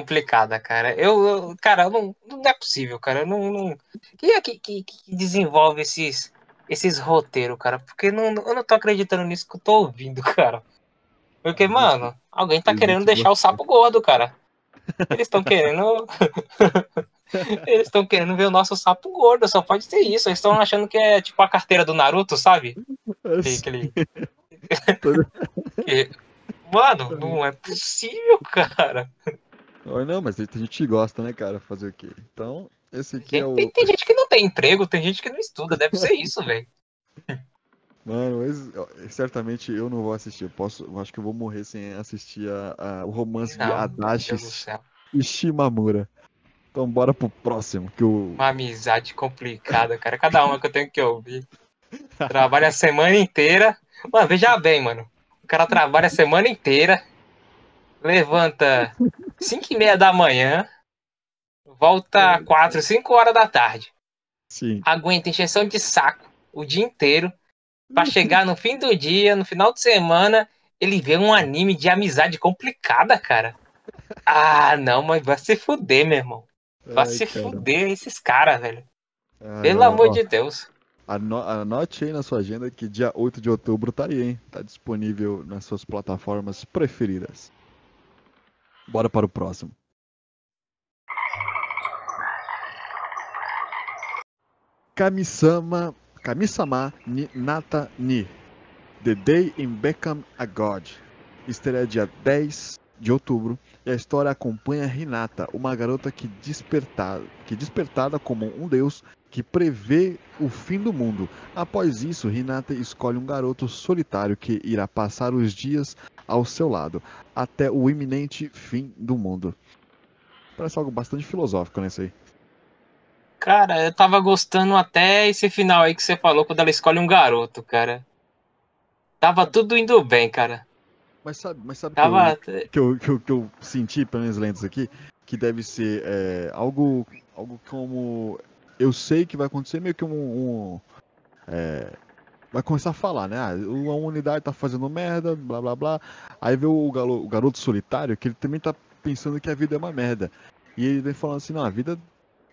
complicada, cara. Eu, eu cara, não, não é possível, cara. Eu não, não... Quem é que, que, que desenvolve esses, esses roteiros, cara? Porque não, eu não tô acreditando nisso que eu tô ouvindo, cara. Porque, mano, alguém tá querendo deixar o sapo gordo, cara. Eles estão querendo. Eles estão querendo ver o nosso sapo gordo, só pode ser isso. Eles estão achando que é tipo a carteira do Naruto, sabe? Aquele... Mano, não é possível, cara. Não, mas tem gente que gosta, né, cara? Fazer o quê? Então, esse aqui tem, é o. Tem, tem, gente que não tem emprego, tem gente que não estuda, deve ser isso, velho. Mano, mas, certamente eu não vou assistir. Eu posso, eu acho que eu vou morrer sem assistir a, a o romance não, de Adachi e Shimamura. Então bora pro próximo. Que o... Uma amizade complicada, cara. Cada uma que eu tenho que ouvir. Trabalha a semana inteira. Mano, veja bem, mano. O cara trabalha a semana inteira. Levanta 5 e meia da manhã. Volta 4, 5 horas da tarde. Sim. Aguenta injeção de saco o dia inteiro. Pra chegar no fim do dia, no final de semana, ele vê um anime de amizade complicada, cara. Ah, não, mas vai se fuder, meu irmão. Vai Ai, se cara. fuder esses caras, velho. Ai, Pelo ó, amor ó, de Deus. Anote aí na sua agenda que dia 8 de outubro tá aí, hein? Tá disponível nas suas plataformas preferidas. Bora para o próximo. Kamisama, Kamisama ni Nata ni The Day in Beckham a God. Estreia dia 10 de outubro e a história acompanha Renata, uma garota que despertada, que despertada como um deus que prevê o fim do mundo. Após isso, Renata escolhe um garoto solitário que irá passar os dias ao seu lado até o iminente fim do mundo. Parece algo bastante filosófico nesse aí. Cara, eu tava gostando até esse final aí que você falou quando ela escolhe um garoto, cara. Tava tudo indo bem, cara. Mas sabe, mas sabe Tava... que, eu, que, eu, que, eu, que eu senti pelas lentes aqui? Que deve ser é, algo, algo como. Eu sei que vai acontecer meio que um. um é, vai começar a falar, né? Ah, uma unidade tá fazendo merda, blá blá blá. Aí vê o, galo, o garoto solitário que ele também tá pensando que a vida é uma merda. E ele vem falando assim: não, a vida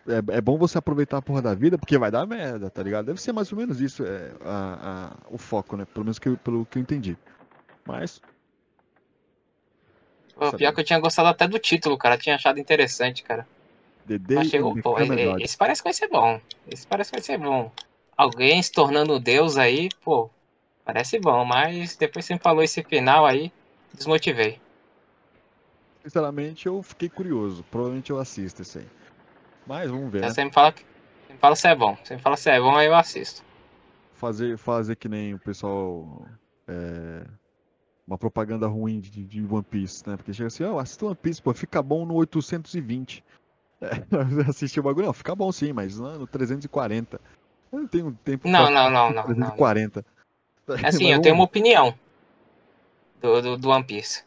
é, é, bom você aproveitar a porra da vida porque vai dar merda, tá ligado? Deve ser mais ou menos isso é, a, a, o foco, né? Pelo menos que, pelo que eu entendi. Mas Pô, pior que eu tinha gostado até do título, cara. Tinha achado interessante, cara. The Day Mas chegou, pô, esse parece que vai ser bom. Esse parece que vai ser bom. Alguém se tornando Deus aí, pô, parece bom, mas depois você me falou esse final aí, desmotivei. Sinceramente, eu fiquei curioso. Provavelmente eu assisto esse aí. Mas vamos ver. Né? Você me fala, você me fala se é bom. Você me fala se é bom, aí eu assisto. Fazer, fazer que nem o pessoal. É uma propaganda ruim de, de, One Piece, né? Porque chega assim, ó, oh, assista One Piece, pô, fica bom no 820. É, assistir o bagulho, não, fica bom sim, mas no 340. Eu não tenho tempo não, não, não, não, 340. Não, não. Assim, eu tenho uma opinião do, do, do One Piece.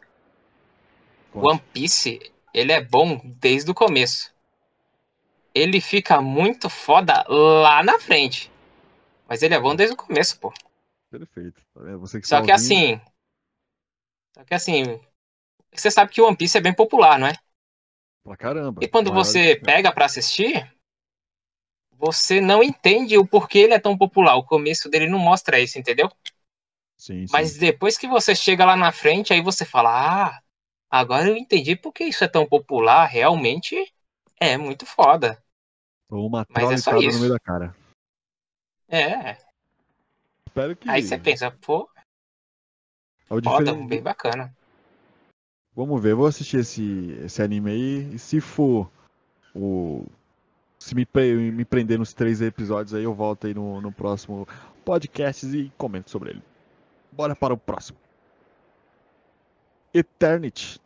Conte. One Piece, ele é bom desde o começo. Ele fica muito foda lá na frente. Mas ele é bom desde o começo, pô. Perfeito. Tá Você que Só tá que ouvindo... assim, só que assim, você sabe que o One Piece é bem popular, não é? Pra caramba. E quando você pega para assistir, você não entende o porquê ele é tão popular. O começo dele não mostra isso, entendeu? Sim, sim. Mas depois que você chega lá na frente, aí você fala: Ah, agora eu entendi porque isso é tão popular. Realmente é muito foda. Ou uma Mas é só isso. no meio da cara. É. Espero que. Aí você pensa, pô, é Foda, bem bacana. Vamos ver, vou assistir esse, esse anime aí. E se for o. Se me, me prender nos três episódios aí, eu volto aí no, no próximo podcast e comento sobre ele. Bora para o próximo. Eternity.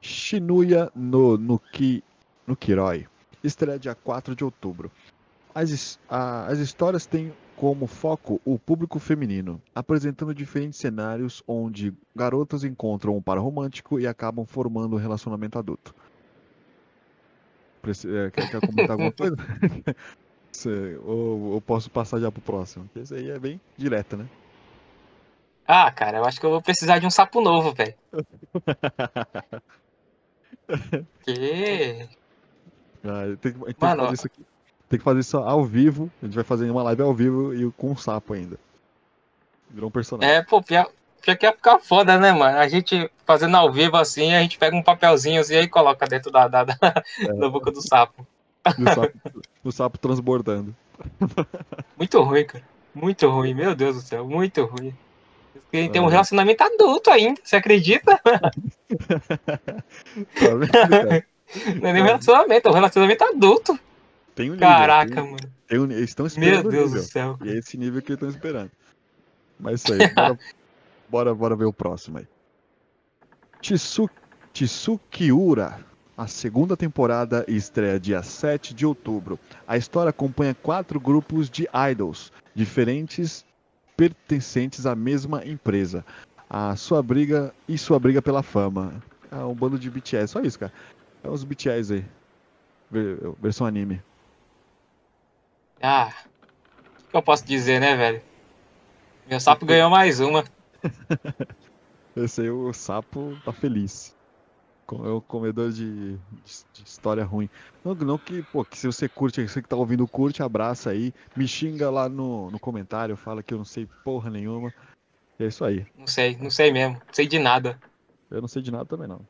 Shinuya no, no, Ki, no Kiroi. Estreia dia 4 de outubro. As, a- as histórias têm como foco o público feminino, apresentando diferentes cenários onde garotas encontram um par romântico e acabam formando um relacionamento adulto. Preci- é, quer, quer comentar alguma coisa? Ou, ou posso passar já pro próximo? Porque Esse aí é bem direto, né? Ah, cara, eu acho que eu vou precisar de um sapo novo, velho. Que. Ah, tem, que- fazer isso aqui. Tem que fazer isso ao vivo. A gente vai fazer uma live ao vivo e com um sapo ainda. Virou um personagem. É, pô, pior, pior que ia ficar foda, né, mano? A gente fazendo ao vivo assim, a gente pega um papelzinho assim e coloca dentro da, da, da, da boca do sapo. Do sapo, do sapo transbordando. Muito ruim, cara. Muito ruim, meu Deus do céu, muito ruim. Ele tem um É. relacionamento adulto ainda, você acredita? Tá? Não é nem um relacionamento, é um relacionamento adulto. Tem um nível. Caraca, tem- mano. tem um- eles estão Meu esperando o Deus do nível. céu. E é esse nível que eles estão esperando. Mas isso aí. Bora, bora, bora ver o próximo aí. Tsu, Tsukiura. A segunda temporada estreia dia 7 de outubro. A história acompanha quatro grupos de idols diferentes pertencentes à mesma empresa. A sua briga e sua briga pela fama. É um bando de BTS, só isso, cara. É os BTS aí. Ver- Versão anime. Ah, o que eu posso dizer, né, velho? Meu sapo ganhou mais uma. Esse aí o sapo tá feliz. É o comedor de, de- de história ruim. Não, não que, pô, que se você curte, você que tá ouvindo curte, abraça aí. Me xinga lá no, no comentário, fala que eu não sei porra nenhuma. É isso aí. Não sei, não sei mesmo. Não sei de nada. Eu não sei de nada também não.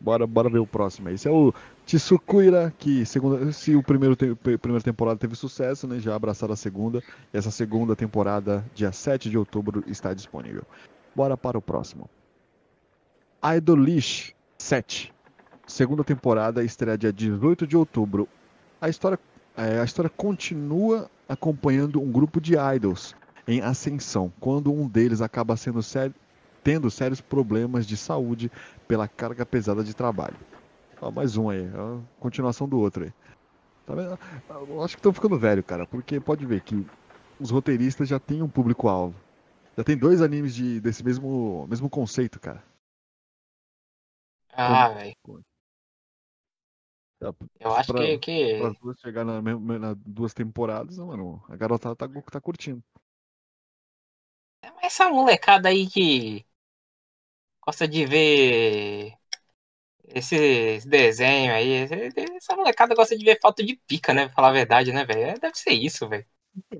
Bora, bora ver o próximo aí. Esse é o Tsukuira, que segunda, se o primeiro te, primeira temporada teve sucesso, né? Já abraçaram a segunda. E essa segunda temporada, dia 7 de outubro, está disponível. Bora para o próximo. Idolish 7. Segunda temporada estreia dia 18 de outubro. A história, é, a história continua acompanhando um grupo de idols em ascensão, quando um deles acaba sendo sério, tendo sérios problemas de saúde pela carga pesada de trabalho. Ó, mais um aí, ó, continuação do outro aí. Tá vendo? Eu acho que estão ficando velho, cara, porque pode ver que os roteiristas já têm um público-alvo. Já tem dois animes de, desse mesmo, mesmo conceito, cara. Ah, velho. Já- Eu acho pra- que. que... Duas chegar na, na duas temporadas, mano, a garotada tá, tá curtindo. Essa molecada aí que gosta de ver esses desenhos aí. Essa molecada gosta de ver foto de pica, né? Pra falar a verdade, né, velho? É, Deve ser isso, velho.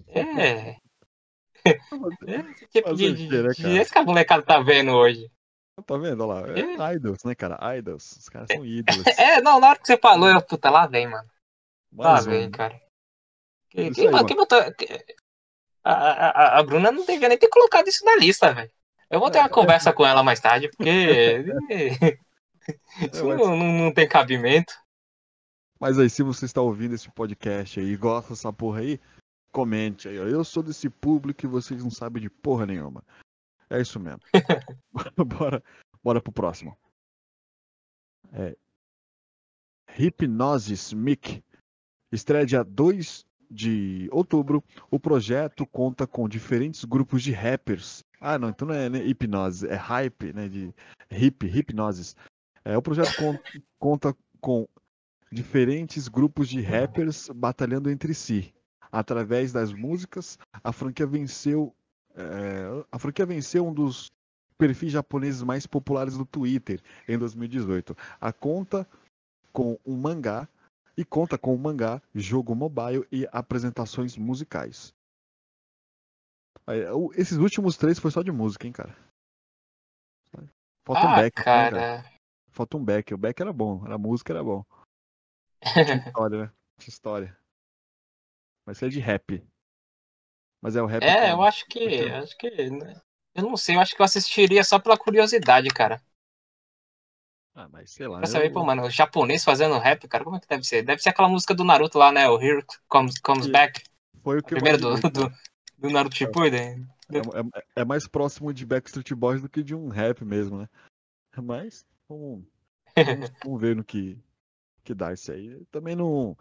É. é esse tipo de, de, de- esse que a molecada tá vendo hoje. Tá vendo? Olha lá. É idols, né, cara? Idols. Os caras são ídolos. É, não, na hora que você falou, eu, puta, lá vem, mano. Lá Mais um. vem, cara. Que- Isso Quem, aí, quem botou. A, a, a- Bruna não devia nem ter colocado isso na lista, velho. Eu vou ter É, uma conversa com ela mais tarde, porque. isso mas- não, não, tem cabimento. Mas aí, se você está ouvindo esse podcast aí e gosta dessa porra aí, comente aí, ó. Eu sou desse público e vocês não sabem de porra nenhuma. É isso mesmo. bora, bora pro próximo. É. Hipnosis Mic. Estreia dia 2 de outubro. O projeto conta com diferentes grupos de rappers. Ah, não, então não é né, hipnose, é hype, né? De hip, hipnosis. É, o projeto con- conta com diferentes grupos de rappers batalhando entre si. Através das músicas, a franquia venceu. é, a franquia venceu um dos perfis japoneses mais populares do Twitter em 2018. A conta com um mangá e conta com um mangá, jogo mobile e apresentações musicais. O- Esses últimos três foi só de música, hein, cara. Falta um ah, back, né, cara? Falta um back. O back era bom, a música era bom. Tinha história, né? Tinha história. Mas é de rap. Mas é o rap. É, eu acho que. Gostei. Acho que. né, Eu não sei, eu acho que eu assistiria só pela curiosidade, cara. Ah, mas sei lá. Pra eu- saber, pô, mano, o japonês fazendo rap, cara, como é que deve ser? Deve ser aquela música do Naruto lá, né? O Here Comes, comes E- Back. Foi o que eu Primeiro do, do, do Naruto Shippuden. É, é- é mais próximo de Backstreet Boys do que de um rap mesmo, né? Mas vamos, vamos, vamos ver no que, que dá isso aí. Também não.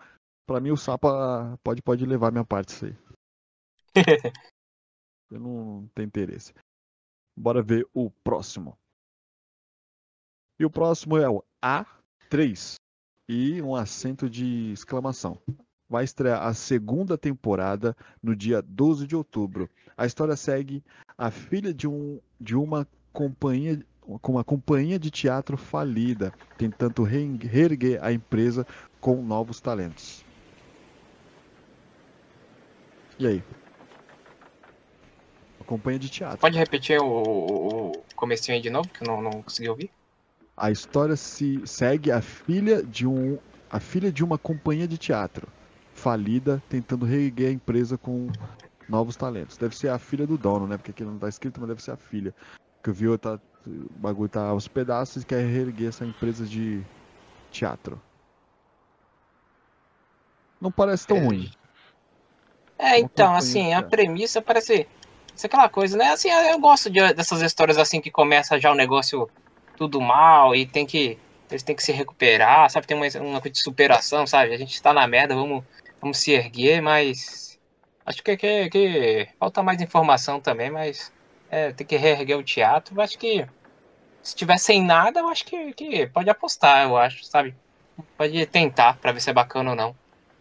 Pra mim o Sapa pode, pode levar minha parte isso aí. Eu não tenho interesse. Bora ver o próximo. E o próximo é o A3 e um acento de exclamação. Vai estrear a segunda temporada no dia 12 de outubro. A história segue a filha de, um, de uma companhia com uma companhia de teatro falida, tentando re- reerguer a empresa com novos talentos. E aí? A companhia de teatro. Pode repetir o, o, o comecinho aí de novo, que eu não, não consegui ouvir? A história se segue a filha de um a filha de uma companhia de teatro falida tentando reerguer a empresa com novos talentos. Deve ser a filha do dono, né? Porque aqui não tá escrito, mas deve ser a filha. Que o viu tá o bagulho tá aos pedaços e quer reerguer essa empresa de teatro. Não parece tão É. ruim. É, então, assim, a premissa parece ser aquela coisa, né? Assim, eu gosto de- dessas histórias assim que começa já o negócio tudo mal e tem que. Eles têm que se recuperar, sabe? Tem uma, uma coisa de superação, sabe? A gente tá na merda, vamos, vamos se erguer, mas. Acho que, que, que falta mais informação também, mas. É, tem que reerguer o teatro. Acho que. Se tiver sem nada, eu acho que, que pode apostar, eu acho, sabe? Pode tentar pra ver se é bacana ou não.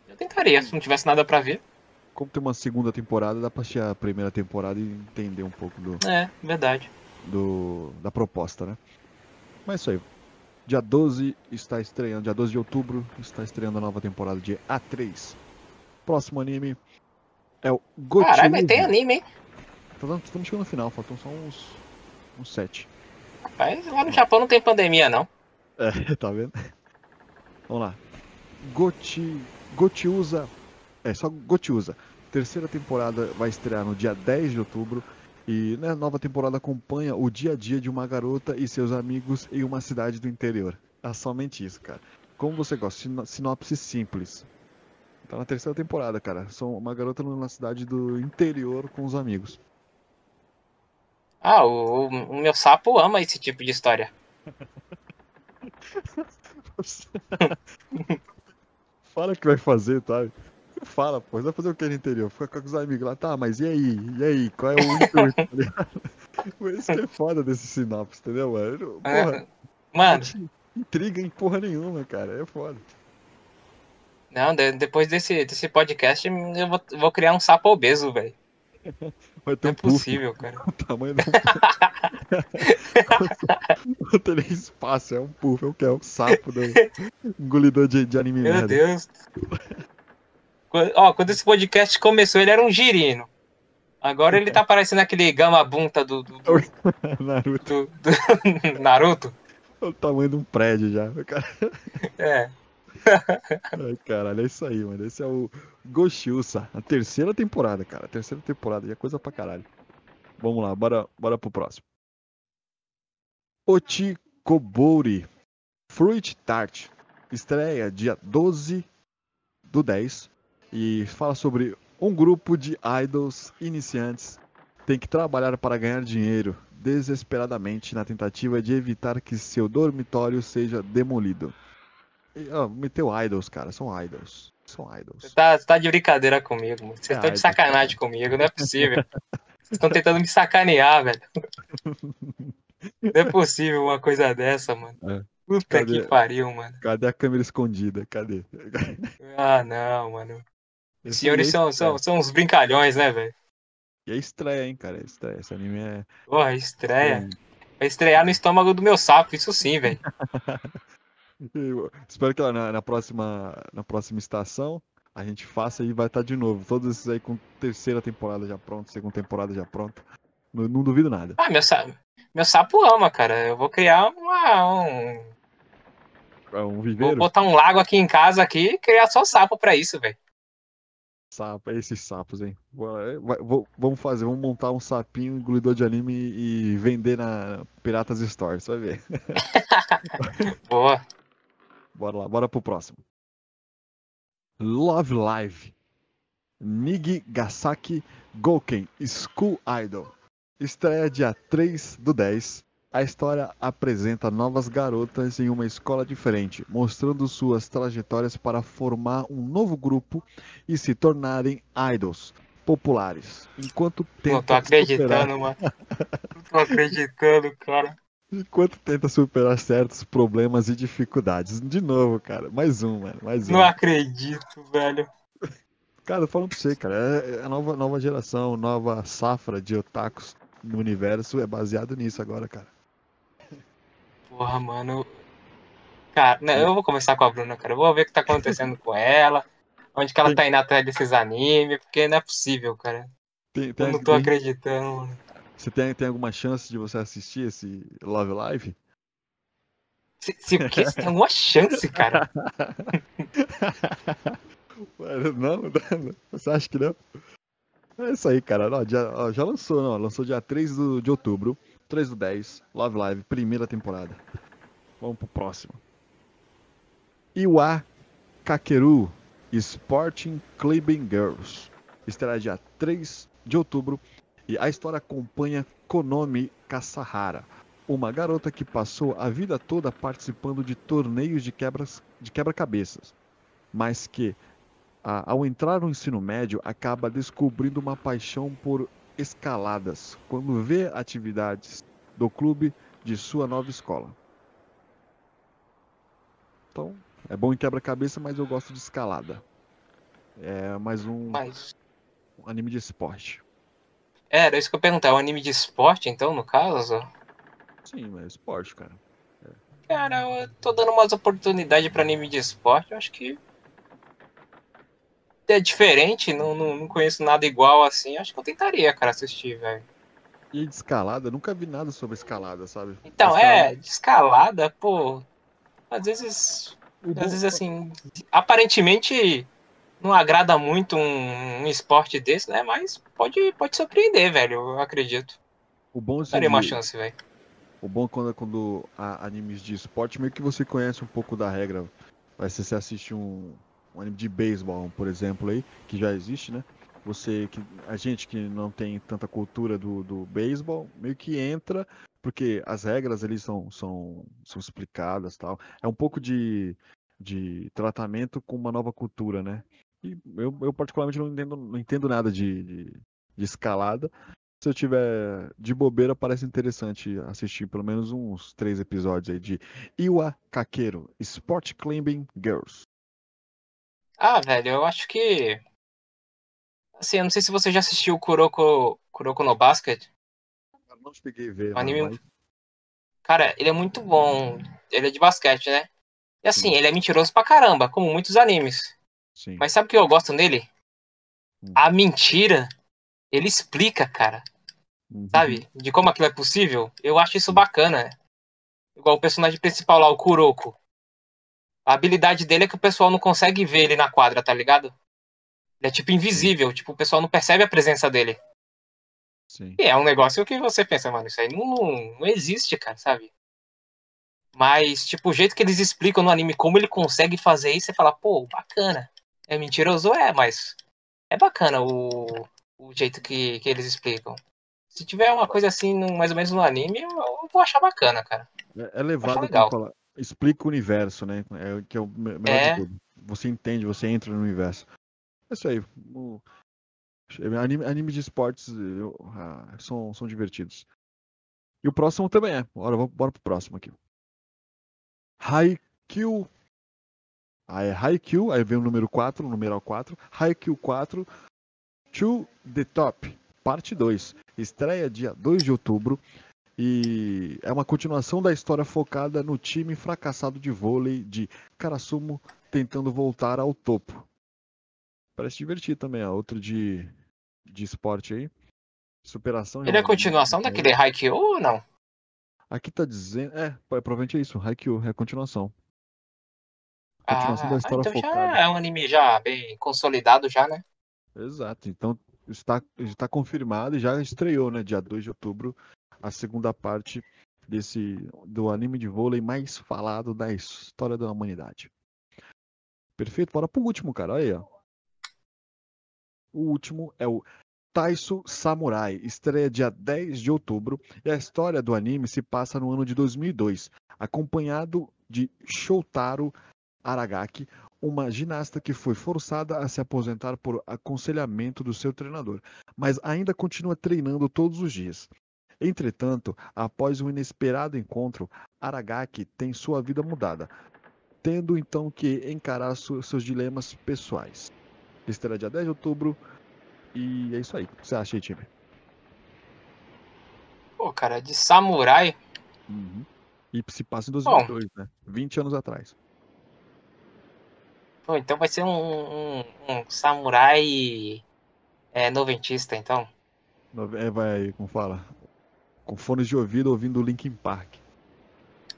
Eu tentaria, se não tivesse nada pra ver. Como tem uma segunda temporada, dá pra assistir a primeira temporada e entender um pouco do, É, verdade. do, da proposta, né? Mas é isso aí. Dia 12 está estreando, dia 12 de outubro está estreando a nova temporada de A3. Próximo anime é o Gotiu. Caralho, mas tem anime, hein? Estamos chegando no final, faltam só uns, uns 7. Rapaz, lá no Japão não tem pandemia, não. É, tá vendo? Vamos lá. Goti, Gotiusa. É, só Gotiusa. Terceira temporada vai estrear no dia 10 de outubro. E né, a nova temporada acompanha o dia a dia de uma garota e seus amigos em uma cidade do interior. É somente isso, cara. Como você gosta? Sino- Sinopse simples. Tá na terceira temporada, cara. São uma garota numa cidade do interior com os amigos. Ah, o, o meu sapo ama esse tipo de história. Fala o que vai fazer, tá? Fala, pô, você vai fazer o que no interior? Fica com os amigos lá, tá, mas e aí? E aí? Qual é o intuito, tá Isso que é foda desse sinopse, entendeu, mano? Porra, Ah, Mano, intriga em porra nenhuma, cara, é foda. não, de- depois desse, desse podcast eu vou, vou criar um sapo obeso, velho. Vai ter Não um é puff, possível, cara. o tamanho do Não tem nem espaço, é um puff, é o que? É um sapo do engolidor de, de anime Meu merda. Deus. Quando, ó, quando esse podcast começou, ele era um girino. Agora ele tá parecendo aquele gamabunta do, do, do, Naruto, do- do Naruto. é o tamanho de um prédio já. Cara. É. Ai, caralho, é isso aí, mano. Esse é o Goshiusa, a terceira temporada, cara. A terceira temporada, já é coisa pra caralho. Vamos lá, bora, bora pro próximo. Otikobori Fruit Tart estreia dia 12 do 10 e fala sobre um grupo de idols iniciantes tem que trabalhar para ganhar dinheiro desesperadamente na tentativa de evitar que seu dormitório seja demolido. Ó, meteu idols, cara. São idols. São idols. Você tá, tá de brincadeira comigo, mano. Vocês Ah, estão de é sacanagem comigo, não é possível. Vocês estão tentando me sacanear, velho. Não é possível uma coisa dessa, mano. É. Puta Cadê? que pariu, mano. Cadê a câmera escondida? Cadê? Ah, não, mano. Os senhores é são, são, são uns brincalhões, né, velho? E é estreia, hein, cara. É estreia. Esse anime é. Porra, estreia. Vai estrear no estômago do meu sapo, isso sim, velho. Eu espero que na, na próxima, na próxima estação a gente faça e vai estar de novo. Todos esses aí com terceira temporada já pronto, segunda temporada já pronta. Não, não duvido nada. Ah, meu sapo, meu sapo ama, cara. Eu vou criar uma, um. É um Vou viveiro, botar um lago aqui em casa aqui e criar só sapo pra isso, velho. sapo, esses sapos, hein? Vai- vou- vamos fazer, vamos montar um sapinho engolidor de anime e, e vender na Piratas Store, você vai ver. Boa. Bora lá, bora pro próximo. Love Live. Nigigasaki Gouken School Idol. Estreia dia 3 do 10. A história apresenta novas garotas em uma escola diferente, mostrando suas trajetórias para formar um novo grupo e se tornarem idols populares. Enquanto Não tô acreditando, superar, mano. Não tô acreditando, cara. Enquanto tenta superar certos problemas e dificuldades. De novo, cara, mais um, mano, mais um. Não acredito, velho. Cara, eu falo pra você, cara, é é a nova, nova geração, nova safra de otakus no universo é baseado nisso agora, cara. Porra, mano. Cara, não, eu vou começar com a Bruna, cara. Eu vou ver o que tá acontecendo com ela. Onde que ela tá indo atrás desses animes, porque não é possível, cara. Tem, tem, Eu não tô tem- acreditando, mano. Você tem, tem alguma chance de você assistir esse Love Live? Se, se o quê? Você tem alguma chance, cara? Mano, não, não, você acha que não? É isso aí, cara. Ó, já, ó, já lançou, não. Lançou dia 3 do, de outubro. 3 do 10. Love Live, primeira temporada. Vamos pro próximo. Iwa Kakeru Sporting Clubbing Girls. Estreia dia 3 de outubro. E a história acompanha Konomi Kasahara, uma garota que passou a vida toda participando de torneios de quebras de quebra-cabeças, mas que a- ao entrar no ensino médio acaba descobrindo uma paixão por escaladas quando vê atividades do clube de sua nova escola. Então, é bom em quebra-cabeça, mas eu gosto de escalada. É mais um Mas. anime de esporte. É, era isso que eu perguntar. É um anime de esporte, então, no caso? Sim, mas é esporte, cara. Cara, eu tô dando umas oportunidades pra anime de esporte. Eu acho que. É diferente, não, não, não conheço nada igual assim. Acho que eu tentaria, cara, assistir, velho. E de escalada, eu nunca vi nada sobre escalada, sabe? Então, Escalada- é, de escalada, pô. Às vezes. Às vezes, assim. Aparentemente. Não agrada muito um, um esporte desse, né? Mas pode, pode surpreender, velho. Eu acredito. O bom de- Daria uma chance, velho. O bom é quando, quando há animes de esporte, meio que você conhece um pouco da regra. Vai ser você assiste um, um anime de beisebol, por exemplo, aí, que já existe, né? Você, que, a gente que não tem tanta cultura do, do beisebol, meio que entra, porque as regras ali são, são, são explicadas tal. É um pouco de, de tratamento com uma nova cultura, né? E eu, eu particularmente não entendo, não entendo nada de, de, de escalada. Se eu tiver de bobeira, parece interessante assistir pelo menos uns três episódios aí de Iwa Kakeru, Sport Climbing Girls. Ah, velho, eu acho que. Assim, eu não sei se você já assistiu Kuroko, Kuroko no Basket. Eu não cheguei a ver, Um anime- mas- Cara, ele é muito bom. Ele é de basquete, né? E assim, Sim. ele é mentiroso pra caramba, como muitos animes. Sim. Mas sabe o que eu gosto nele? Hum. A mentira, ele explica, cara. Uhum. Sabe? De como aquilo é possível. Eu acho isso bacana. Igual o personagem principal lá, o Kuroko. A habilidade dele é que o pessoal não consegue ver ele na quadra, tá ligado? Ele é tipo invisível, tipo, o pessoal não percebe a presença dele. Sim. E é um negócio que você pensa, mano, isso aí não, não, não existe, cara, sabe? Mas, tipo, o jeito que eles explicam no anime como ele consegue fazer isso, você fala, pô, bacana. É mentiroso? É, mas é bacana o, o jeito que, que eles explicam. Se tiver uma coisa assim, no- mais ou menos no anime, eu, eu vou achar bacana, cara. É, é levado legal. como fala, explica o universo, né? É o que é o me- melhor É. de tudo. Você entende, você entra no universo. É isso aí. O- Anime, anime de esportes eu- ah, são, são divertidos. E o próximo também é. Bora, bora pro próximo aqui. Haikyuu. Ah, é Haikyuu, aí vem o número 4, o numeral 4. Haikyuu 4, To The Top, parte 2. Estreia dia 2 de outubro. E é uma continuação da história focada no time fracassado de vôlei de Karasumo tentando voltar ao topo. Parece divertido também, ó. Outro de, de esporte aí. Superação. Ele é continuação daquele Haikyuu ou não? Aqui tá dizendo. É, provavelmente é isso. Haikyuu, é a continuação. Ah, Continuação da história então focada. já é um anime já bem consolidado já, né? Exato. Então está, está confirmado e já estreou, né? Dia 2 de outubro, a segunda parte desse do anime de vôlei mais falado da história da humanidade. Perfeito, bora pro último, cara. Olha aí, ó. O último é o Taiso Samurai estreia dia 10 de outubro e a história do anime se passa no ano de 2002, acompanhado de Shotaro Aragaki, uma ginasta que foi forçada a se aposentar por aconselhamento do seu treinador, mas ainda continua treinando todos os dias. Entretanto, após um inesperado encontro, Aragaki tem sua vida mudada, tendo então que encarar seus dilemas pessoais. Estreia dia 10 de outubro e é isso aí. O que você acha aí, time? Pô, cara, de samurai. Uhum. E se passa em 2002, Bom, né? 20 anos atrás. Pô, então vai ser um, um, um samurai é, noventista, então. É, vai, como fala? Com fones de ouvido ouvindo Linkin Park.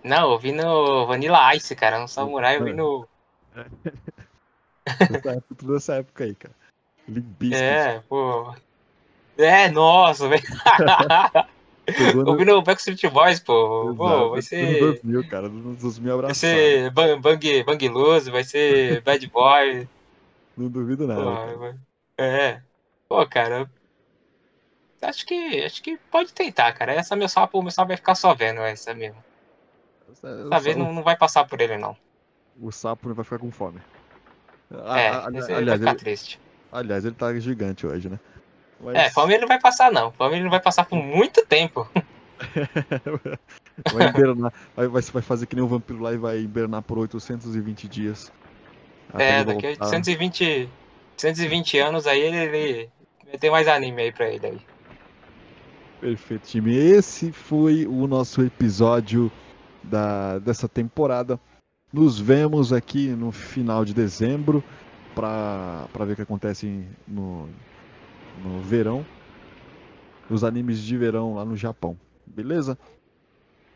Não, ouvindo Vanilla Ice, cara. Um samurai é. ouvindo. É. Tudo dessa época aí, cara. Limbiscuit. É, pô. É, nossa, velho. Ouvindo o Backstreet Boys, pô. Pô, vai ser. 2000, cara. Nos 2000 abraçados. Vai ser Bang, bang, bang Loose, vai ser Bad Boy. Não duvido nada. Pô, é. Pô, cara. Acho que, acho que pode tentar, cara. Essa meu sapo, meu sapo vai ficar só vendo essa mesmo. Essa vez não, não vai passar por ele, não. O sapo vai ficar com fome. É, a, a, aliás, vai ficar ele, triste. Aliás, ele tá gigante hoje, né? Mas... É, fome ele não vai passar, não. Fome ele não vai passar por muito tempo. vai hibernar. Vai, vai, vai fazer que nem o vampiro lá e vai hibernar por 820 dias. É, daqui a 820, 820 anos aí ele, ele vai ter mais anime aí pra ele aí. Perfeito, time. Esse foi o nosso episódio da, dessa temporada. Nos vemos aqui no final de dezembro para ver o que acontece no, no verão. Os animes de verão lá no Japão. Beleza?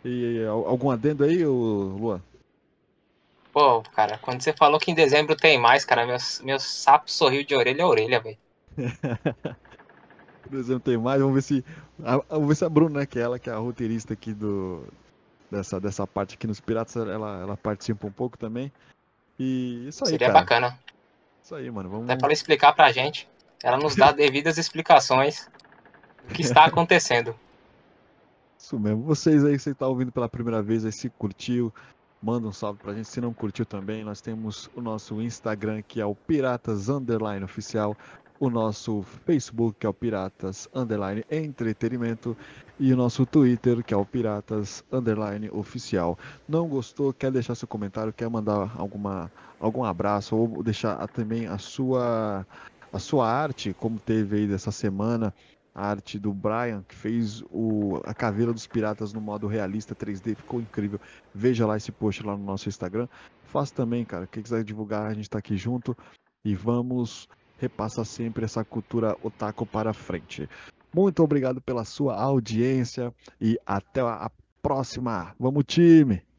E, algum adendo aí, Luan? Pô, cara, quando você falou que em dezembro tem mais, cara, meus, meus sapos sorriu de orelha a orelha, velho. dezembro tem mais, vamos ver se. A, vamos ver se a Bruna, né, que é ela que é a roteirista aqui do. Dessa, dessa parte aqui nos Piratas, ela, ela participa um pouco também. E isso aí. Seria cara. bacana. Isso aí, mano. Vamos... Até para explicar pra gente. Ela nos dá devidas explicações do que está acontecendo. Isso mesmo. Vocês aí, você está ouvindo pela primeira vez, aí se curtiu, manda um salve pra gente. Se não curtiu também, nós temos o nosso Instagram, que é o Piratas Underline Oficial o nosso Facebook, que é o Piratas Underline Entretenimento, e o nosso Twitter, que é o Piratas Underline Oficial. Não gostou? Quer deixar seu comentário? Quer mandar alguma, algum abraço ou deixar também a sua, a sua arte, como teve aí dessa semana? a arte do Brian, que fez o, a caveira dos piratas no modo realista 3D, ficou incrível. Veja lá esse post lá no nosso Instagram. Faça também, cara. Quem quiser divulgar, a gente está aqui junto. E vamos repassa sempre essa cultura otaku para frente. Muito obrigado pela sua audiência e até a próxima. Vamos, time!